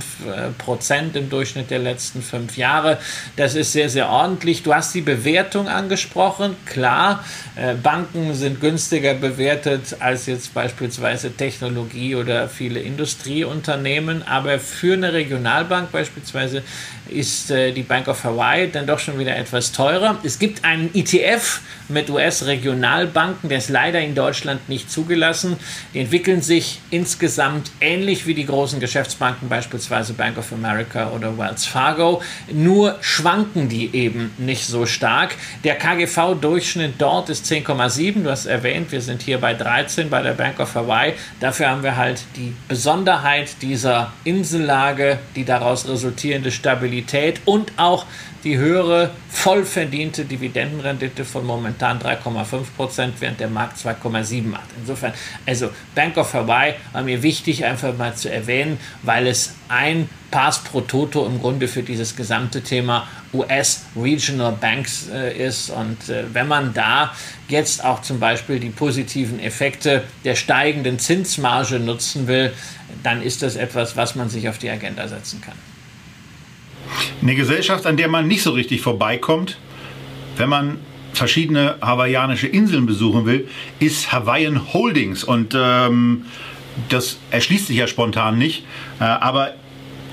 äh, im Durchschnitt der letzten fünf Jahre. Das ist sehr, sehr ordentlich ordentlich. Du hast die Bewertung angesprochen. Klar, äh, Banken sind günstiger bewertet als jetzt beispielsweise Technologie oder viele Industrieunternehmen. Aber für eine Regionalbank beispielsweise ist äh, die Bank of Hawaii dann doch schon wieder etwas teurer. Es gibt einen ETF mit US-Regionalbanken, der ist leider in Deutschland nicht zugelassen. Die entwickeln sich insgesamt ähnlich wie die großen Geschäftsbanken, beispielsweise Bank of America oder Wells Fargo. Nur schwanken die eben nicht so stark. Der KGV-Durchschnitt dort ist 10,7. Du hast erwähnt, wir sind hier bei 13 bei der Bank of Hawaii. Dafür haben wir halt die Besonderheit dieser Insellage, die daraus resultierende Stabilität und auch die höhere voll verdiente Dividendenrendite von momentan 3,5 Prozent, während der Markt 2,7 macht. Insofern, also Bank of Hawaii war mir wichtig einfach mal zu erwähnen, weil es ein Pass pro Toto im Grunde für dieses gesamte Thema US Regional Banks äh, ist. Und äh, wenn man da jetzt auch zum Beispiel die positiven Effekte der steigenden Zinsmarge nutzen will, dann ist das etwas, was man sich auf die Agenda setzen kann. Eine Gesellschaft, an der man nicht so richtig vorbeikommt, wenn man verschiedene hawaiianische Inseln besuchen will, ist Hawaiian Holdings. Und ähm, das erschließt sich ja spontan nicht. Äh, aber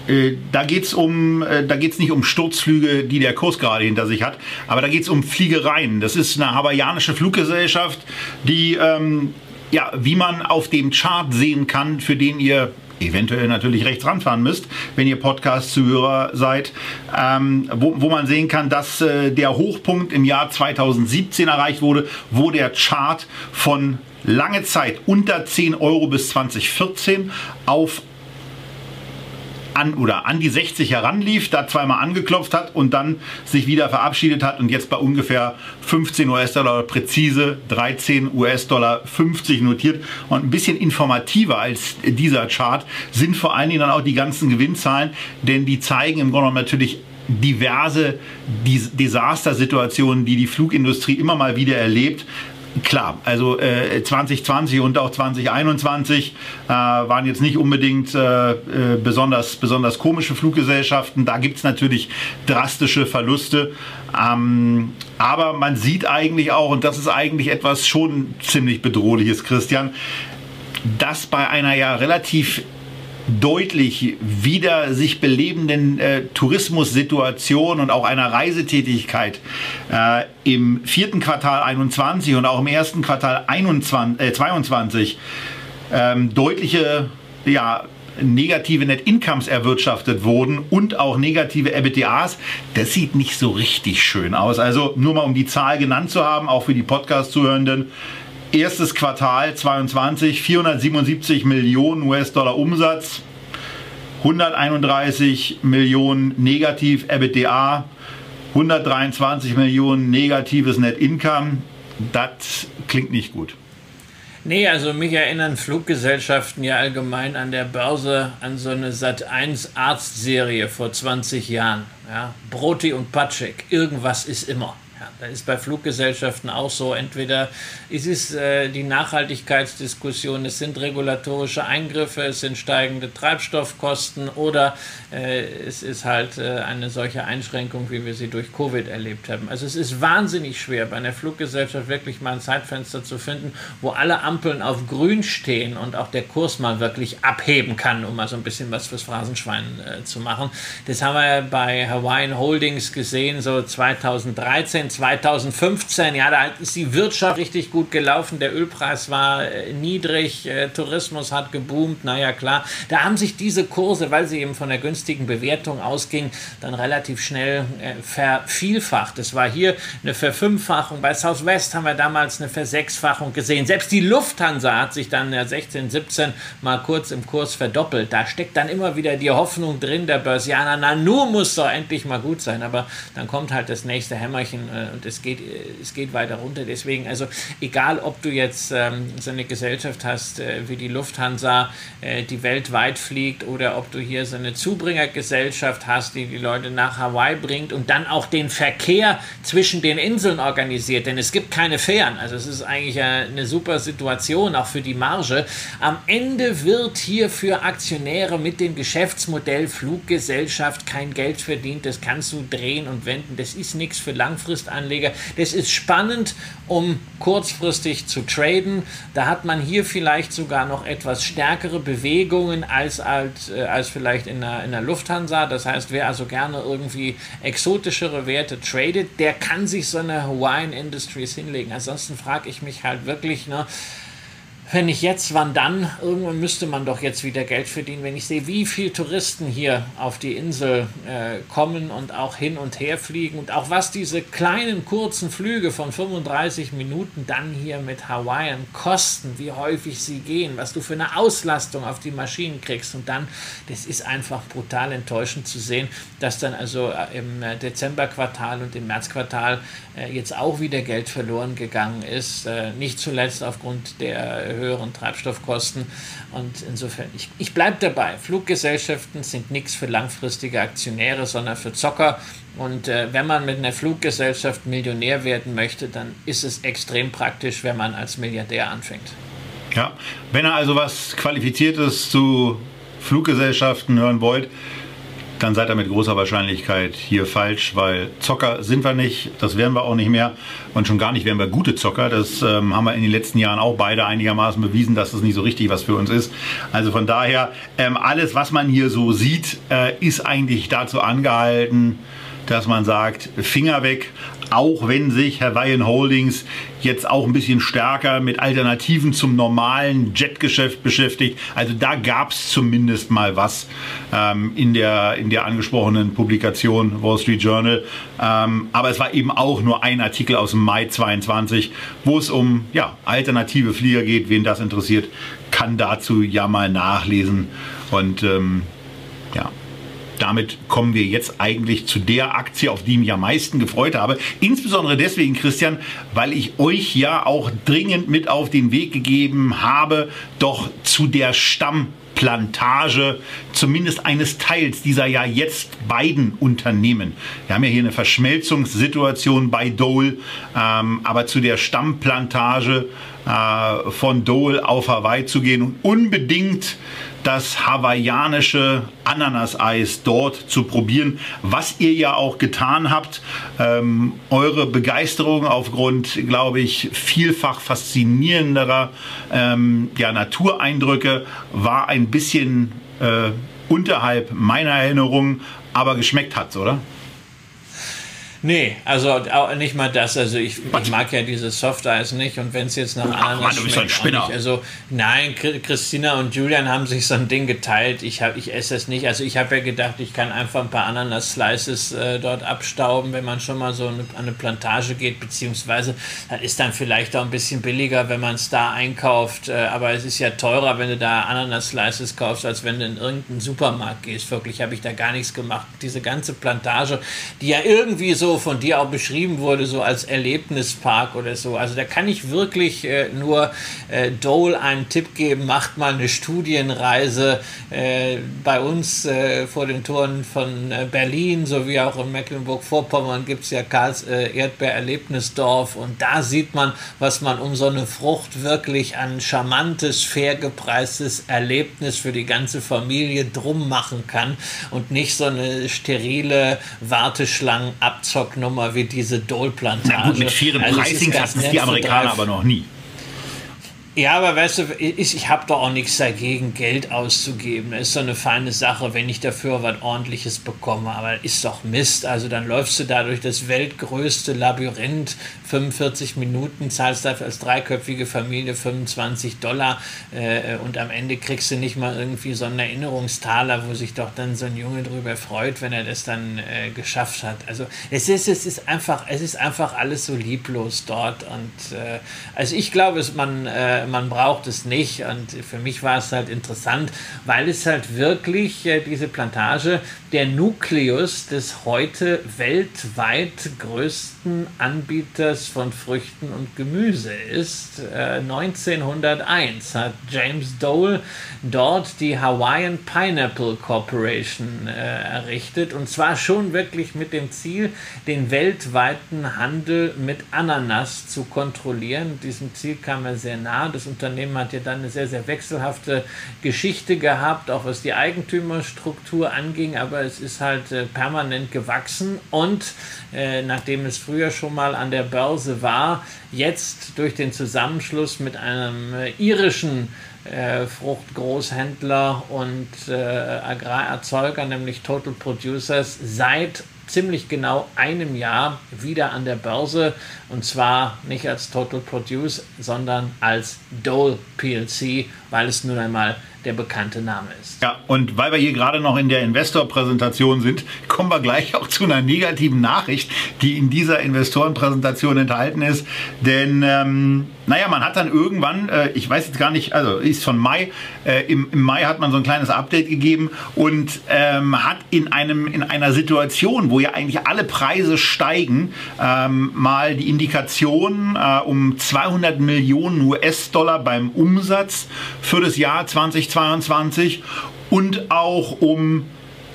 äh, da geht es um, äh, nicht um Sturzflüge, die der Kurs gerade hinter sich hat, aber da geht es um Fliegereien. Das ist eine hawaiianische Fluggesellschaft, die, ähm, ja, wie man auf dem Chart sehen kann, für den ihr eventuell natürlich rechts ranfahren müsst, wenn ihr Podcast-Zuhörer seid, ähm, wo, wo, man sehen kann, dass äh, der Hochpunkt im Jahr 2017 erreicht wurde, wo der Chart von lange Zeit unter 10 Euro bis 2014 auf an oder an die 60 heranlief, da zweimal angeklopft hat und dann sich wieder verabschiedet hat und jetzt bei ungefähr 15 US-Dollar präzise 13 US-Dollar 50 notiert. Und ein bisschen informativer als dieser Chart sind vor allen Dingen dann auch die ganzen Gewinnzahlen, denn die zeigen im Grunde natürlich diverse Desastersituationen, die die Flugindustrie immer mal wieder erlebt. Klar, also äh, 2020 und auch 2021 äh, waren jetzt nicht unbedingt äh, äh, besonders, besonders komische Fluggesellschaften. Da gibt es natürlich drastische Verluste. Ähm, aber man sieht eigentlich auch, und das ist eigentlich etwas schon ziemlich bedrohliches, Christian, dass bei einer ja relativ deutlich wieder sich belebenden äh, Tourismussituation und auch einer Reisetätigkeit äh, im vierten Quartal 21 und auch im ersten Quartal 21, äh, 22 ähm, deutliche ja, negative Net Incomes erwirtschaftet wurden und auch negative EBITDAs, das sieht nicht so richtig schön aus. Also nur mal um die Zahl genannt zu haben, auch für die Podcast-Zuhörenden erstes Quartal 22 477 Millionen US-Dollar Umsatz, 131 Millionen negativ EBITDA, 123 Millionen negatives Net Income. Das klingt nicht gut. Nee, also mich erinnern Fluggesellschaften ja allgemein an der Börse an so eine Sat1 Arztserie vor 20 Jahren. Ja, Broti und Patschek, irgendwas ist immer. Ja, das ist bei Fluggesellschaften auch so. Entweder es ist äh, die Nachhaltigkeitsdiskussion, es sind regulatorische Eingriffe, es sind steigende Treibstoffkosten oder äh, es ist halt äh, eine solche Einschränkung, wie wir sie durch Covid erlebt haben. Also es ist wahnsinnig schwer, bei einer Fluggesellschaft wirklich mal ein Zeitfenster zu finden, wo alle Ampeln auf grün stehen und auch der Kurs mal wirklich abheben kann, um mal so ein bisschen was fürs Phrasenschwein äh, zu machen. Das haben wir bei Hawaiian Holdings gesehen, so 2013 2015, ja, da ist die Wirtschaft richtig gut gelaufen, der Ölpreis war äh, niedrig, äh, Tourismus hat geboomt, naja klar, da haben sich diese Kurse, weil sie eben von der günstigen Bewertung ausgingen, dann relativ schnell äh, vervielfacht. Es war hier eine Verfünffachung, bei Southwest haben wir damals eine Versechsfachung gesehen. Selbst die Lufthansa hat sich dann ja 16, 17 mal kurz im Kurs verdoppelt. Da steckt dann immer wieder die Hoffnung drin, der Börsianer, na nur muss doch endlich mal gut sein, aber dann kommt halt das nächste Hämmerchen und es geht, äh, es geht weiter runter. Deswegen, also egal, ob du jetzt ähm, so eine Gesellschaft hast äh, wie die Lufthansa, äh, die weltweit fliegt, oder ob du hier so eine Zubringergesellschaft hast, die die Leute nach Hawaii bringt und dann auch den Verkehr zwischen den Inseln organisiert, denn es gibt keine Fähren. Also es ist eigentlich eine super Situation, auch für die Marge. Am Ende wird hier für Aktionäre mit dem Geschäftsmodell Fluggesellschaft kein Geld verdient. Das kannst du drehen und wenden. Das ist nichts für langfristig Langfristanleger. Das ist spannend, um kurzfristig zu traden. Da hat man hier vielleicht sogar noch etwas stärkere Bewegungen als, als, äh, als vielleicht in der, in der Lufthansa. Das heißt, wer also gerne irgendwie exotischere Werte tradet, der kann sich so eine Hawaiian Industries hinlegen. Ansonsten frage ich mich halt wirklich, ne, wenn nicht jetzt, wann dann? Irgendwann müsste man doch jetzt wieder Geld verdienen, wenn ich sehe, wie viele Touristen hier auf die Insel äh, kommen und auch hin und her fliegen und auch was diese kleinen kurzen Flüge von 35 Minuten dann hier mit Hawaiian kosten, wie häufig sie gehen, was du für eine Auslastung auf die Maschinen kriegst und dann, das ist einfach brutal enttäuschend zu sehen, dass dann also äh, im äh, Dezemberquartal und im Märzquartal äh, jetzt auch wieder Geld verloren gegangen ist, äh, nicht zuletzt aufgrund der höheren Treibstoffkosten. Und insofern, ich, ich bleibe dabei. Fluggesellschaften sind nichts für langfristige Aktionäre, sondern für Zocker. Und äh, wenn man mit einer Fluggesellschaft Millionär werden möchte, dann ist es extrem praktisch, wenn man als Milliardär anfängt. Ja, wenn ihr also was Qualifiziertes zu Fluggesellschaften hören wollt, dann seid ihr mit großer Wahrscheinlichkeit hier falsch, weil Zocker sind wir nicht, das werden wir auch nicht mehr und schon gar nicht werden wir gute Zocker. Das ähm, haben wir in den letzten Jahren auch beide einigermaßen bewiesen, dass das nicht so richtig was für uns ist. Also von daher, ähm, alles, was man hier so sieht, äh, ist eigentlich dazu angehalten, dass man sagt, Finger weg. Auch wenn sich Hawaiian Holdings jetzt auch ein bisschen stärker mit Alternativen zum normalen Jetgeschäft beschäftigt. Also da gab es zumindest mal was ähm, in, der, in der angesprochenen Publikation Wall Street Journal. Ähm, aber es war eben auch nur ein Artikel aus dem Mai 22, wo es um ja, alternative Flieger geht. Wen das interessiert, kann dazu ja mal nachlesen. Und ähm, ja, damit kommen wir jetzt eigentlich zu der Aktie, auf die ich mich am meisten gefreut habe. Insbesondere deswegen, Christian, weil ich euch ja auch dringend mit auf den Weg gegeben habe, doch zu der Stammplantage, zumindest eines Teils dieser ja jetzt beiden Unternehmen. Wir haben ja hier eine Verschmelzungssituation bei Dole, ähm, aber zu der Stammplantage äh, von Dole auf Hawaii zu gehen und unbedingt das hawaiianische Ananaseis dort zu probieren, was ihr ja auch getan habt. Ähm, eure Begeisterung aufgrund, glaube ich, vielfach faszinierenderer ähm, ja, Natureindrücke war ein bisschen äh, unterhalb meiner Erinnerung, aber geschmeckt hat's, oder? Nee, also auch nicht mal das. Also ich, ich mag ja dieses Soft Eis nicht und wenn es jetzt nach Ananas Mann, du bist schmeckt, ein Spinner. Nicht. Also nein, Christina und Julian haben sich so ein Ding geteilt. Ich, ich esse es nicht. Also ich habe ja gedacht, ich kann einfach ein paar Ananas-Slices äh, dort abstauben, wenn man schon mal so eine, an eine Plantage geht, beziehungsweise das ist dann vielleicht auch ein bisschen billiger, wenn man es da einkauft. Äh, aber es ist ja teurer, wenn du da Ananas-Slices kaufst, als wenn du in irgendeinen Supermarkt gehst. Wirklich habe ich da gar nichts gemacht. Diese ganze Plantage, die ja irgendwie so von dir auch beschrieben wurde, so als Erlebnispark oder so. Also da kann ich wirklich äh, nur äh, Dole einen Tipp geben, macht mal eine Studienreise äh, bei uns äh, vor den Toren von äh, Berlin, sowie auch in Mecklenburg-Vorpommern gibt es ja Karls äh, Erdbeererlebnisdorf und da sieht man, was man um so eine Frucht wirklich ein charmantes, fair gepreistes Erlebnis für die ganze Familie drum machen kann und nicht so eine sterile Warteschlangen abzocken Stocknummer wie diese Dole-Plantage. Mit vielen also Pricings hatten es die Amerikaner aber noch nie. Ja, aber weißt du, ich, ich habe doch auch nichts dagegen, Geld auszugeben. Das ist so eine feine Sache, wenn ich dafür was Ordentliches bekomme. Aber ist doch Mist. Also dann läufst du da durch das weltgrößte Labyrinth, 45 Minuten, zahlst dafür als dreiköpfige Familie 25 Dollar äh, und am Ende kriegst du nicht mal irgendwie so einen Erinnerungstaler, wo sich doch dann so ein Junge drüber freut, wenn er das dann äh, geschafft hat. Also es ist, es ist einfach, es ist einfach alles so lieblos dort. Und äh, also ich glaube, es man äh, man braucht es nicht. Und für mich war es halt interessant, weil es halt wirklich äh, diese Plantage der Nukleus des heute weltweit größten Anbieters von Früchten und Gemüse ist. Äh, 1901 hat James Dole dort die Hawaiian Pineapple Corporation äh, errichtet und zwar schon wirklich mit dem Ziel, den weltweiten Handel mit Ananas zu kontrollieren. Diesem Ziel kam er sehr nah das Unternehmen hat ja dann eine sehr, sehr wechselhafte Geschichte gehabt, auch was die Eigentümerstruktur anging, aber es ist halt äh, permanent gewachsen und äh, nachdem es früher schon mal an der Börse war, jetzt durch den Zusammenschluss mit einem äh, irischen Fruchtgroßhändler und Agrarerzeuger, nämlich Total Producers, seit ziemlich genau einem Jahr wieder an der Börse. Und zwar nicht als Total Produce, sondern als Dole PLC, weil es nun einmal der bekannte Name ist. Ja, und weil wir hier gerade noch in der Investorpräsentation sind, kommen wir gleich auch zu einer negativen Nachricht, die in dieser Investorenpräsentation enthalten ist. Denn, ähm, naja, man hat dann irgendwann, äh, ich weiß jetzt gar nicht, also ist von Mai, äh, im, im, Mai hat man so ein kleines Update gegeben und ähm, hat in, einem, in einer Situation, wo ja eigentlich alle Preise steigen, ähm, mal die Indikation äh, um 200 Millionen US-Dollar beim Umsatz für das Jahr 2020 2022 und auch um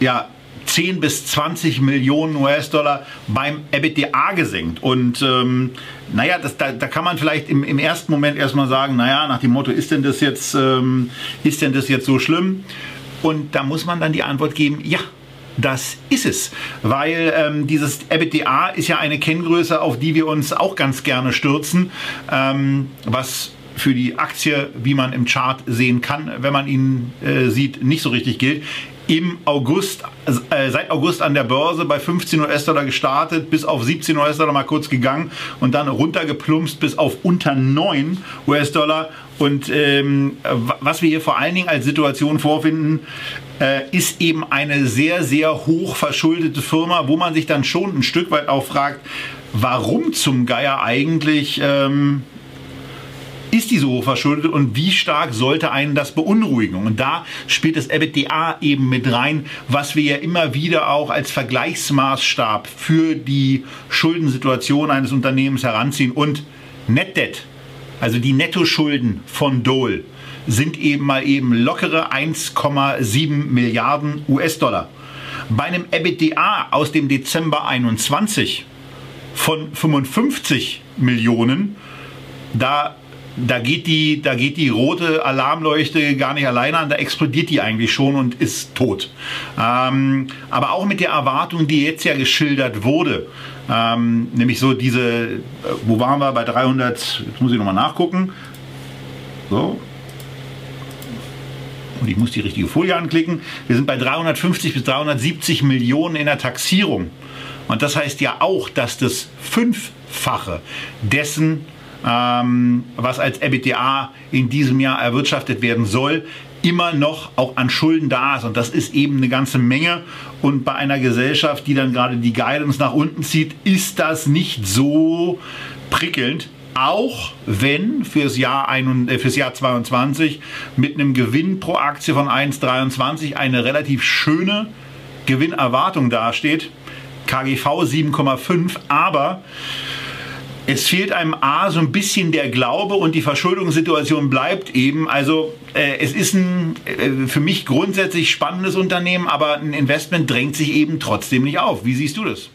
ja, 10 bis 20 Millionen US-Dollar beim EBITDA gesenkt. Und ähm, naja, das, da, da kann man vielleicht im, im ersten Moment erstmal sagen, naja, nach dem Motto, ist denn das jetzt, ähm, ist denn das jetzt so schlimm? Und da muss man dann die Antwort geben, ja, das ist es, weil ähm, dieses EBITDA ist ja eine Kenngröße, auf die wir uns auch ganz gerne stürzen, ähm, was für die Aktie, wie man im Chart sehen kann, wenn man ihn äh, sieht, nicht so richtig gilt. Im August, äh, seit August an der Börse bei 15 US-Dollar gestartet, bis auf 17 US-Dollar mal kurz gegangen und dann runtergeplumpst bis auf unter 9 US-Dollar. Und ähm, was wir hier vor allen Dingen als Situation vorfinden, äh, ist eben eine sehr, sehr hoch verschuldete Firma, wo man sich dann schon ein Stück weit auch fragt, warum zum Geier eigentlich ähm, ist die so hoch verschuldet und wie stark sollte einen das beunruhigen? Und da spielt das EBITDA eben mit rein, was wir ja immer wieder auch als Vergleichsmaßstab für die Schuldensituation eines Unternehmens heranziehen. Und Net Debt, also die Nettoschulden von Dole, sind eben mal eben lockere 1,7 Milliarden US-Dollar. Bei einem EBITDA aus dem Dezember 21 von 55 Millionen, da da geht die, da geht die rote Alarmleuchte gar nicht alleine an, da explodiert die eigentlich schon und ist tot. Ähm, aber auch mit der Erwartung, die jetzt ja geschildert wurde, ähm, nämlich so diese, äh, wo waren wir bei 300, jetzt muss ich nochmal nachgucken. So. Und ich muss die richtige Folie anklicken. Wir sind bei 350 bis 370 Millionen in der Taxierung. Und das heißt ja auch, dass das Fünffache dessen ähm, was als EBITDA in diesem Jahr erwirtschaftet werden soll, immer noch auch an Schulden da ist. Und das ist eben eine ganze Menge. Und bei einer Gesellschaft, die dann gerade die Guidance nach unten zieht, ist das nicht so prickelnd. Auch wenn fürs Jahr, ein, äh, fürs Jahr 22 mit einem Gewinn pro Aktie von 1,23 eine relativ schöne Gewinnerwartung dasteht. KGV 7,5, aber es fehlt einem A so ein bisschen der Glaube und die Verschuldungssituation bleibt eben. Also äh, es ist ein äh, für mich grundsätzlich spannendes Unternehmen, aber ein Investment drängt sich eben trotzdem nicht auf. Wie siehst du das?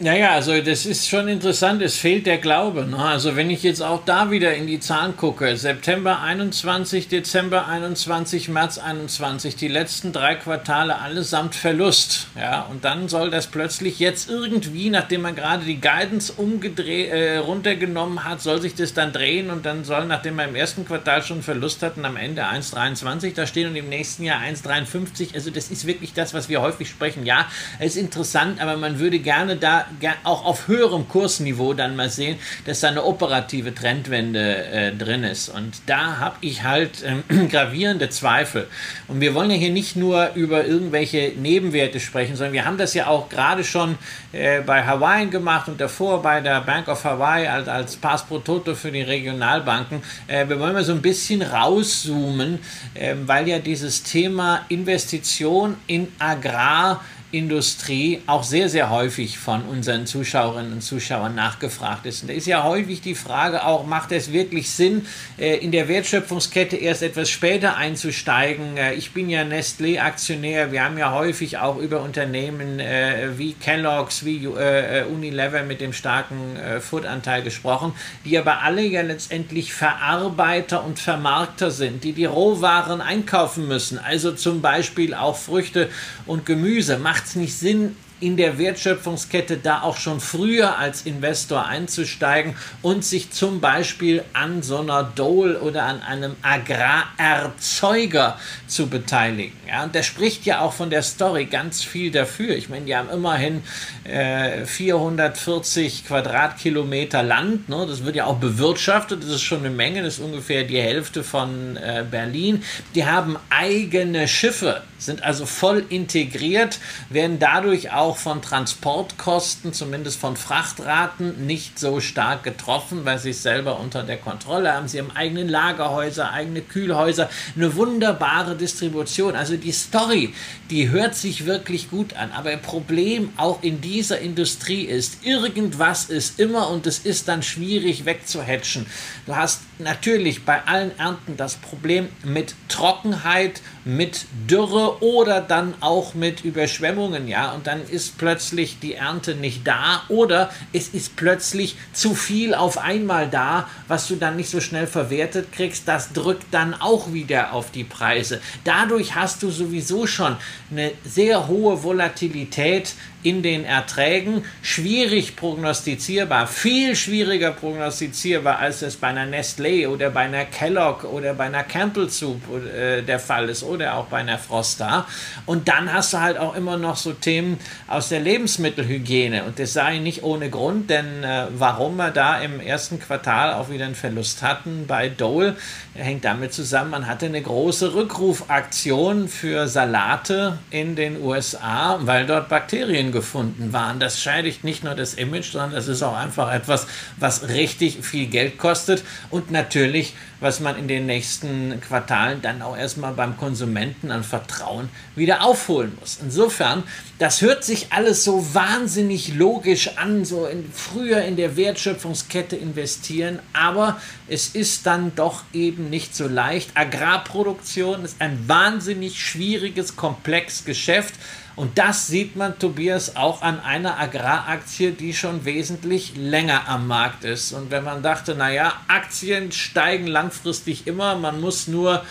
Naja, also das ist schon interessant, es fehlt der Glaube. Ne? Also wenn ich jetzt auch da wieder in die Zahlen gucke, September 21, Dezember 21, März 21, die letzten drei Quartale allesamt Verlust. Ja, und dann soll das plötzlich jetzt irgendwie, nachdem man gerade die Guidance umgedreht, äh, runtergenommen hat, soll sich das dann drehen und dann soll, nachdem man im ersten Quartal schon Verlust hatten, am Ende 1,23 da stehen und im nächsten Jahr 1,53. Also das ist wirklich das, was wir häufig sprechen. Ja, es ist interessant, aber man würde gerne da auch auf höherem Kursniveau dann mal sehen, dass da eine operative Trendwende äh, drin ist. Und da habe ich halt äh, gravierende Zweifel. Und wir wollen ja hier nicht nur über irgendwelche Nebenwerte sprechen, sondern wir haben das ja auch gerade schon äh, bei Hawaii gemacht und davor bei der Bank of Hawaii als, als Pass pro Toto für die Regionalbanken. Äh, wir wollen mal so ein bisschen rauszoomen, ähm, weil ja dieses Thema Investition in Agrar Industrie auch sehr, sehr häufig von unseren Zuschauerinnen und Zuschauern nachgefragt ist. Und da ist ja häufig die Frage auch, macht es wirklich Sinn, äh, in der Wertschöpfungskette erst etwas später einzusteigen? Äh, ich bin ja Nestlé-Aktionär. Wir haben ja häufig auch über Unternehmen äh, wie Kellogg's, wie Unilever mit dem starken Food-Anteil gesprochen, die aber alle ja letztendlich Verarbeiter und Vermarkter sind, die die Rohwaren einkaufen müssen. Also zum Beispiel auch Früchte und Gemüse. Macht macht es nicht Sinn, in der Wertschöpfungskette da auch schon früher als Investor einzusteigen und sich zum Beispiel an so einer Dole oder an einem Agrarerzeuger zu beteiligen. Ja, und der spricht ja auch von der Story ganz viel dafür. Ich meine, die haben immerhin äh, 440 Quadratkilometer Land. Ne? Das wird ja auch bewirtschaftet. Das ist schon eine Menge. Das ist ungefähr die Hälfte von äh, Berlin. Die haben eigene Schiffe, sind also voll integriert, werden dadurch auch auch von Transportkosten, zumindest von Frachtraten, nicht so stark getroffen, weil sie es selber unter der Kontrolle haben. Sie haben eigene Lagerhäuser, eigene Kühlhäuser, eine wunderbare Distribution. Also die Story, die hört sich wirklich gut an. Aber ein Problem auch in dieser Industrie ist, irgendwas ist immer und es ist dann schwierig wegzuhatchen. Du hast natürlich bei allen Ernten das Problem mit Trockenheit, mit Dürre oder dann auch mit Überschwemmungen, ja, und dann ist plötzlich die Ernte nicht da oder es ist plötzlich zu viel auf einmal da, was du dann nicht so schnell verwertet kriegst, das drückt dann auch wieder auf die Preise. Dadurch hast du sowieso schon eine sehr hohe Volatilität in den Erträgen, schwierig prognostizierbar, viel schwieriger prognostizierbar, als es bei einer Nestlé oder bei einer Kellogg oder bei einer Campbell Soup äh, der Fall ist oder auch bei einer Frosta. Und dann hast du halt auch immer noch so Themen aus der Lebensmittelhygiene. Und das sei nicht ohne Grund, denn äh, warum wir da im ersten Quartal auch wieder einen Verlust hatten bei Dole, hängt damit zusammen, man hatte eine große Rückrufaktion für Salate in den USA, weil dort Bakterien gefunden waren. Das scheidigt nicht nur das Image, sondern das ist auch einfach etwas, was richtig viel Geld kostet und natürlich was man in den nächsten Quartalen dann auch erstmal beim Konsumenten an Vertrauen wieder aufholen muss. Insofern, das hört sich alles so wahnsinnig logisch an, so in, früher in der Wertschöpfungskette investieren, aber es ist dann doch eben nicht so leicht. Agrarproduktion ist ein wahnsinnig schwieriges, komplexes Geschäft. Und das sieht man, Tobias, auch an einer Agraraktie, die schon wesentlich länger am Markt ist. Und wenn man dachte, naja, Aktien steigen langfristig immer, man muss nur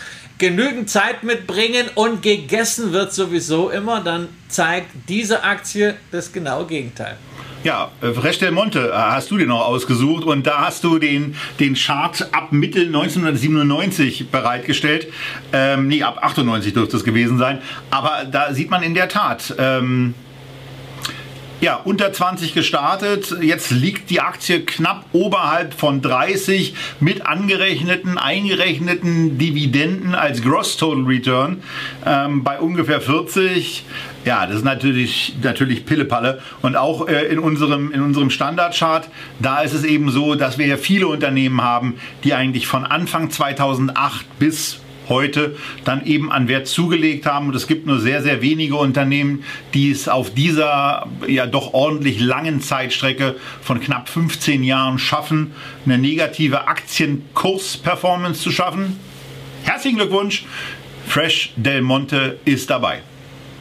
genügend Zeit mitbringen und gegessen wird sowieso immer, dann zeigt diese Aktie das genaue Gegenteil. Ja, äh, Fresh Del Monte äh, hast du dir noch ausgesucht und da hast du den, den Chart ab Mitte 1997 bereitgestellt. Ähm, nee, ab 98 dürfte es gewesen sein. Aber da sieht man in der Tat, ähm, ja, unter 20 gestartet. Jetzt liegt die Aktie knapp oberhalb von 30 mit angerechneten, eingerechneten Dividenden als Gross Total Return ähm, bei ungefähr 40. Ja, das ist natürlich, natürlich Pillepalle. Und auch äh, in unserem, in unserem Standardchart, da ist es eben so, dass wir ja viele Unternehmen haben, die eigentlich von Anfang 2008 bis heute dann eben an Wert zugelegt haben. Und es gibt nur sehr, sehr wenige Unternehmen, die es auf dieser ja doch ordentlich langen Zeitstrecke von knapp 15 Jahren schaffen, eine negative Aktienkursperformance zu schaffen. Herzlichen Glückwunsch! Fresh Del Monte ist dabei.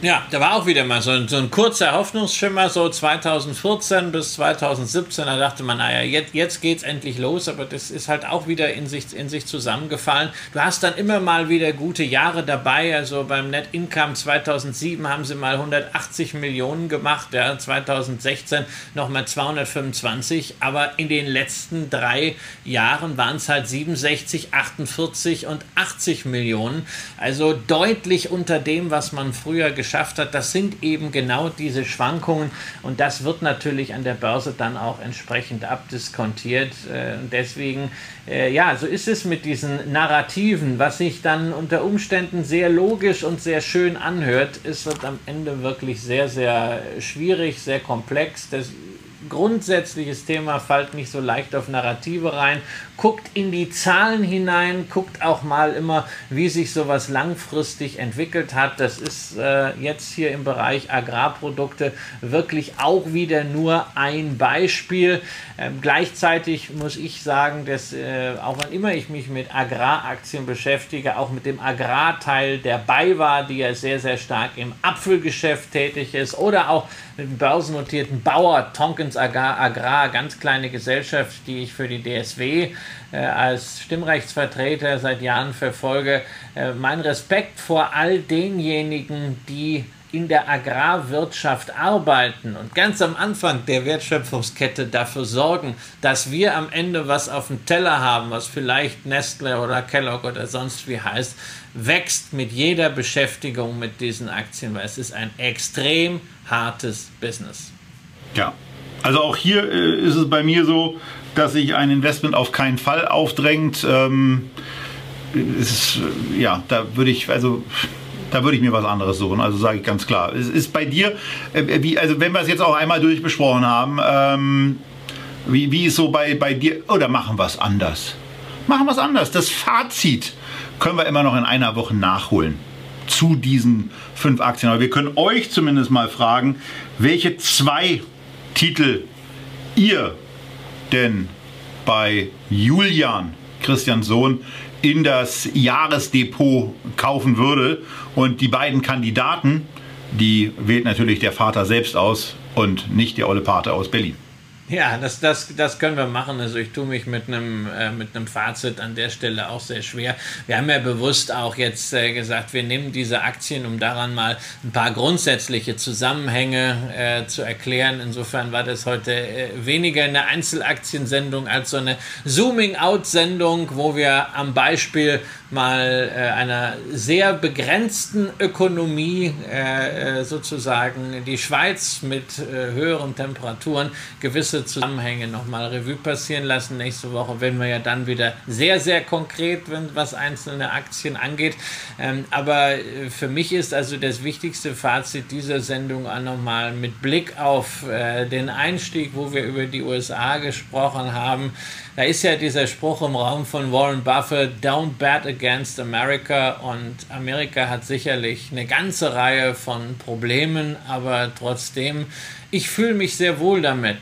Ja, da war auch wieder mal so ein, so ein kurzer Hoffnungsschimmer, so 2014 bis 2017. Da dachte man, naja, jetzt, jetzt geht's endlich los, aber das ist halt auch wieder in sich, in sich zusammengefallen. Du hast dann immer mal wieder gute Jahre dabei. Also beim Net Income 2007 haben sie mal 180 Millionen gemacht, ja, 2016 nochmal 225. Aber in den letzten drei Jahren waren es halt 67, 48 und 80 Millionen. Also deutlich unter dem, was man früher geschafft geschafft hat, das sind eben genau diese Schwankungen und das wird natürlich an der Börse dann auch entsprechend abdiskontiert. Äh, deswegen, äh, ja, so ist es mit diesen Narrativen, was sich dann unter Umständen sehr logisch und sehr schön anhört, ist am Ende wirklich sehr, sehr schwierig, sehr komplex. Das grundsätzliches Thema, fallt nicht so leicht auf Narrative rein, guckt in die Zahlen hinein, guckt auch mal immer, wie sich sowas langfristig entwickelt hat. Das ist äh, jetzt hier im Bereich Agrarprodukte wirklich auch wieder nur ein Beispiel. Ähm, gleichzeitig muss ich sagen, dass äh, auch wann immer ich mich mit Agraraktien beschäftige, auch mit dem Agrarteil der BayWa, die ja sehr, sehr stark im Apfelgeschäft tätig ist, oder auch mit dem börsennotierten Bauer Tonkins Agrar, Agrar, ganz kleine Gesellschaft, die ich für die DSW als Stimmrechtsvertreter seit Jahren verfolge. Äh, mein Respekt vor all denjenigen, die in der Agrarwirtschaft arbeiten und ganz am Anfang der Wertschöpfungskette dafür sorgen, dass wir am Ende was auf dem Teller haben, was vielleicht Nestle oder Kellogg oder sonst wie heißt, wächst mit jeder Beschäftigung mit diesen Aktien, weil es ist ein extrem hartes Business. Ja, also auch hier äh, ist es bei mir so, dass sich ein Investment auf keinen Fall aufdrängt. Ähm, ist, ja, da würde ich, also da würde ich mir was anderes suchen. Also sage ich ganz klar. Es ist bei dir, äh, wie, also wenn wir es jetzt auch einmal durchbesprochen haben, ähm, wie, wie ist so bei, bei dir, oder machen wir es anders? Machen wir es anders. Das Fazit können wir immer noch in einer Woche nachholen zu diesen fünf Aktien. Aber wir können euch zumindest mal fragen, welche zwei Titel ihr denn bei Julian, Christians Sohn, in das Jahresdepot kaufen würde. Und die beiden Kandidaten, die wählt natürlich der Vater selbst aus und nicht der Olle Pate aus Berlin. Ja, das, das, das können wir machen. Also ich tue mich mit einem, äh, mit einem Fazit an der Stelle auch sehr schwer. Wir haben ja bewusst auch jetzt äh, gesagt, wir nehmen diese Aktien, um daran mal ein paar grundsätzliche Zusammenhänge äh, zu erklären. Insofern war das heute äh, weniger eine Einzelaktiensendung als so eine Zooming-out-Sendung, wo wir am Beispiel mal äh, einer sehr begrenzten Ökonomie äh, sozusagen die Schweiz mit höheren Temperaturen gewisse Zusammenhänge nochmal Revue passieren lassen. Nächste Woche werden wir ja dann wieder sehr, sehr konkret, wenn, was einzelne Aktien angeht. Ähm, aber äh, für mich ist also das wichtigste Fazit dieser Sendung auch nochmal mit Blick auf äh, den Einstieg, wo wir über die USA gesprochen haben. Da ist ja dieser Spruch im Raum von Warren Buffett, don't bet against America. Und Amerika hat sicherlich eine ganze Reihe von Problemen, aber trotzdem, ich fühle mich sehr wohl damit,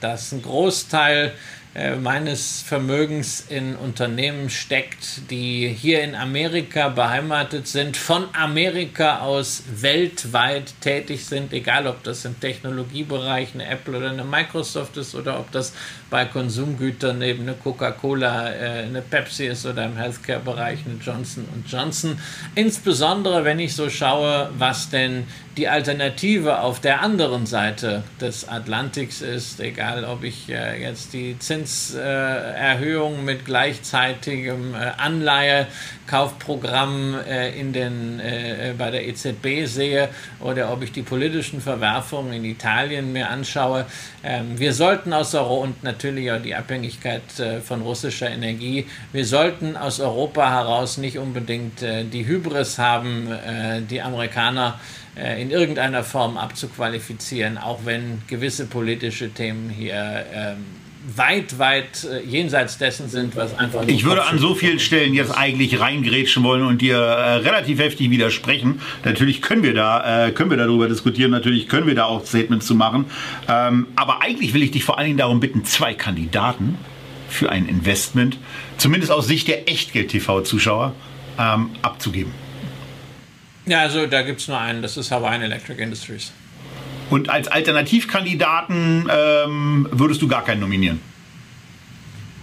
dass ein Großteil äh, meines Vermögens in Unternehmen steckt, die hier in Amerika beheimatet sind, von Amerika aus weltweit tätig sind, egal ob das im Technologiebereich eine Apple oder eine Microsoft ist oder ob das bei Konsumgütern neben eine Coca-Cola, äh, eine Pepsi ist oder im Healthcare-Bereich eine Johnson Johnson. Insbesondere wenn ich so schaue, was denn die Alternative auf der anderen Seite des Atlantiks ist, egal ob ich äh, jetzt die Zinserhöhung mit gleichzeitigem äh, Anleihekaufprogramm äh, in den, äh, bei der EZB sehe oder ob ich die politischen Verwerfungen in Italien mir anschaue. Ähm, wir sollten aus Europa und natürlich auch die Abhängigkeit äh, von russischer Energie, wir sollten aus Europa heraus nicht unbedingt die Hybris haben, die Amerikaner äh, in irgendeiner Form abzuqualifizieren, auch wenn gewisse politische Themen hier ähm, weit, weit äh, jenseits dessen sind, was einfach. Ich würde an so vielen Stellen jetzt eigentlich reingrätschen wollen und dir äh, relativ heftig widersprechen. Natürlich können wir da, äh, können wir darüber diskutieren. Natürlich können wir da auch Statements zu machen. Ähm, aber eigentlich will ich dich vor allen Dingen darum bitten, zwei Kandidaten für ein Investment, zumindest aus Sicht der Echtgeld-TV-Zuschauer, ähm, abzugeben. Ja, also da gibt es nur einen, das ist Hawaiian Electric Industries. Und als Alternativkandidaten ähm, würdest du gar keinen nominieren?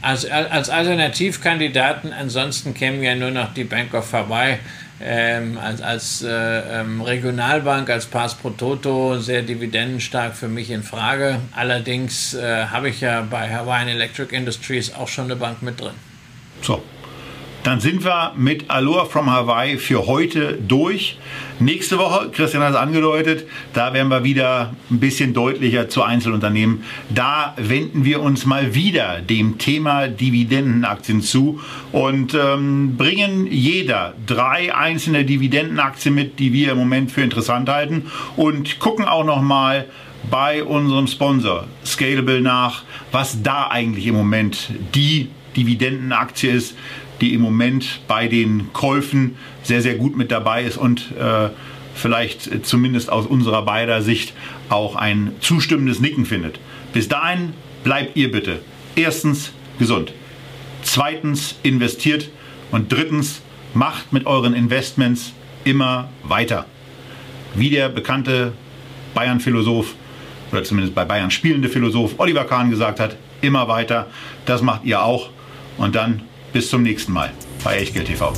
Als, als Alternativkandidaten ansonsten kämen ja nur noch die Bank of Hawaii ähm, als, als äh, ähm, Regionalbank, als Pass pro Toto sehr dividendenstark für mich in Frage. Allerdings äh, habe ich ja bei Hawaiian Electric Industries auch schon eine Bank mit drin. So, dann sind wir mit Aloha from Hawaii für heute durch. Nächste Woche, Christian hat es angedeutet, da werden wir wieder ein bisschen deutlicher zu Einzelunternehmen. Da wenden wir uns mal wieder dem Thema Dividendenaktien zu und ähm, bringen jeder drei einzelne Dividendenaktien mit, die wir im Moment für interessant halten und gucken auch noch mal bei unserem Sponsor Scalable nach, was da eigentlich im Moment die Dividendenaktie ist, die im Moment bei den Käufen sehr, sehr gut mit dabei ist und äh, vielleicht zumindest aus unserer beider Sicht auch ein zustimmendes Nicken findet. Bis dahin bleibt ihr bitte erstens gesund, zweitens investiert und drittens macht mit euren Investments immer weiter. Wie der bekannte Bayern-Philosoph oder zumindest bei Bayern spielende Philosoph Oliver Kahn gesagt hat, immer weiter. Das macht ihr auch. Und dann bis zum nächsten Mal bei Echtgeld TV.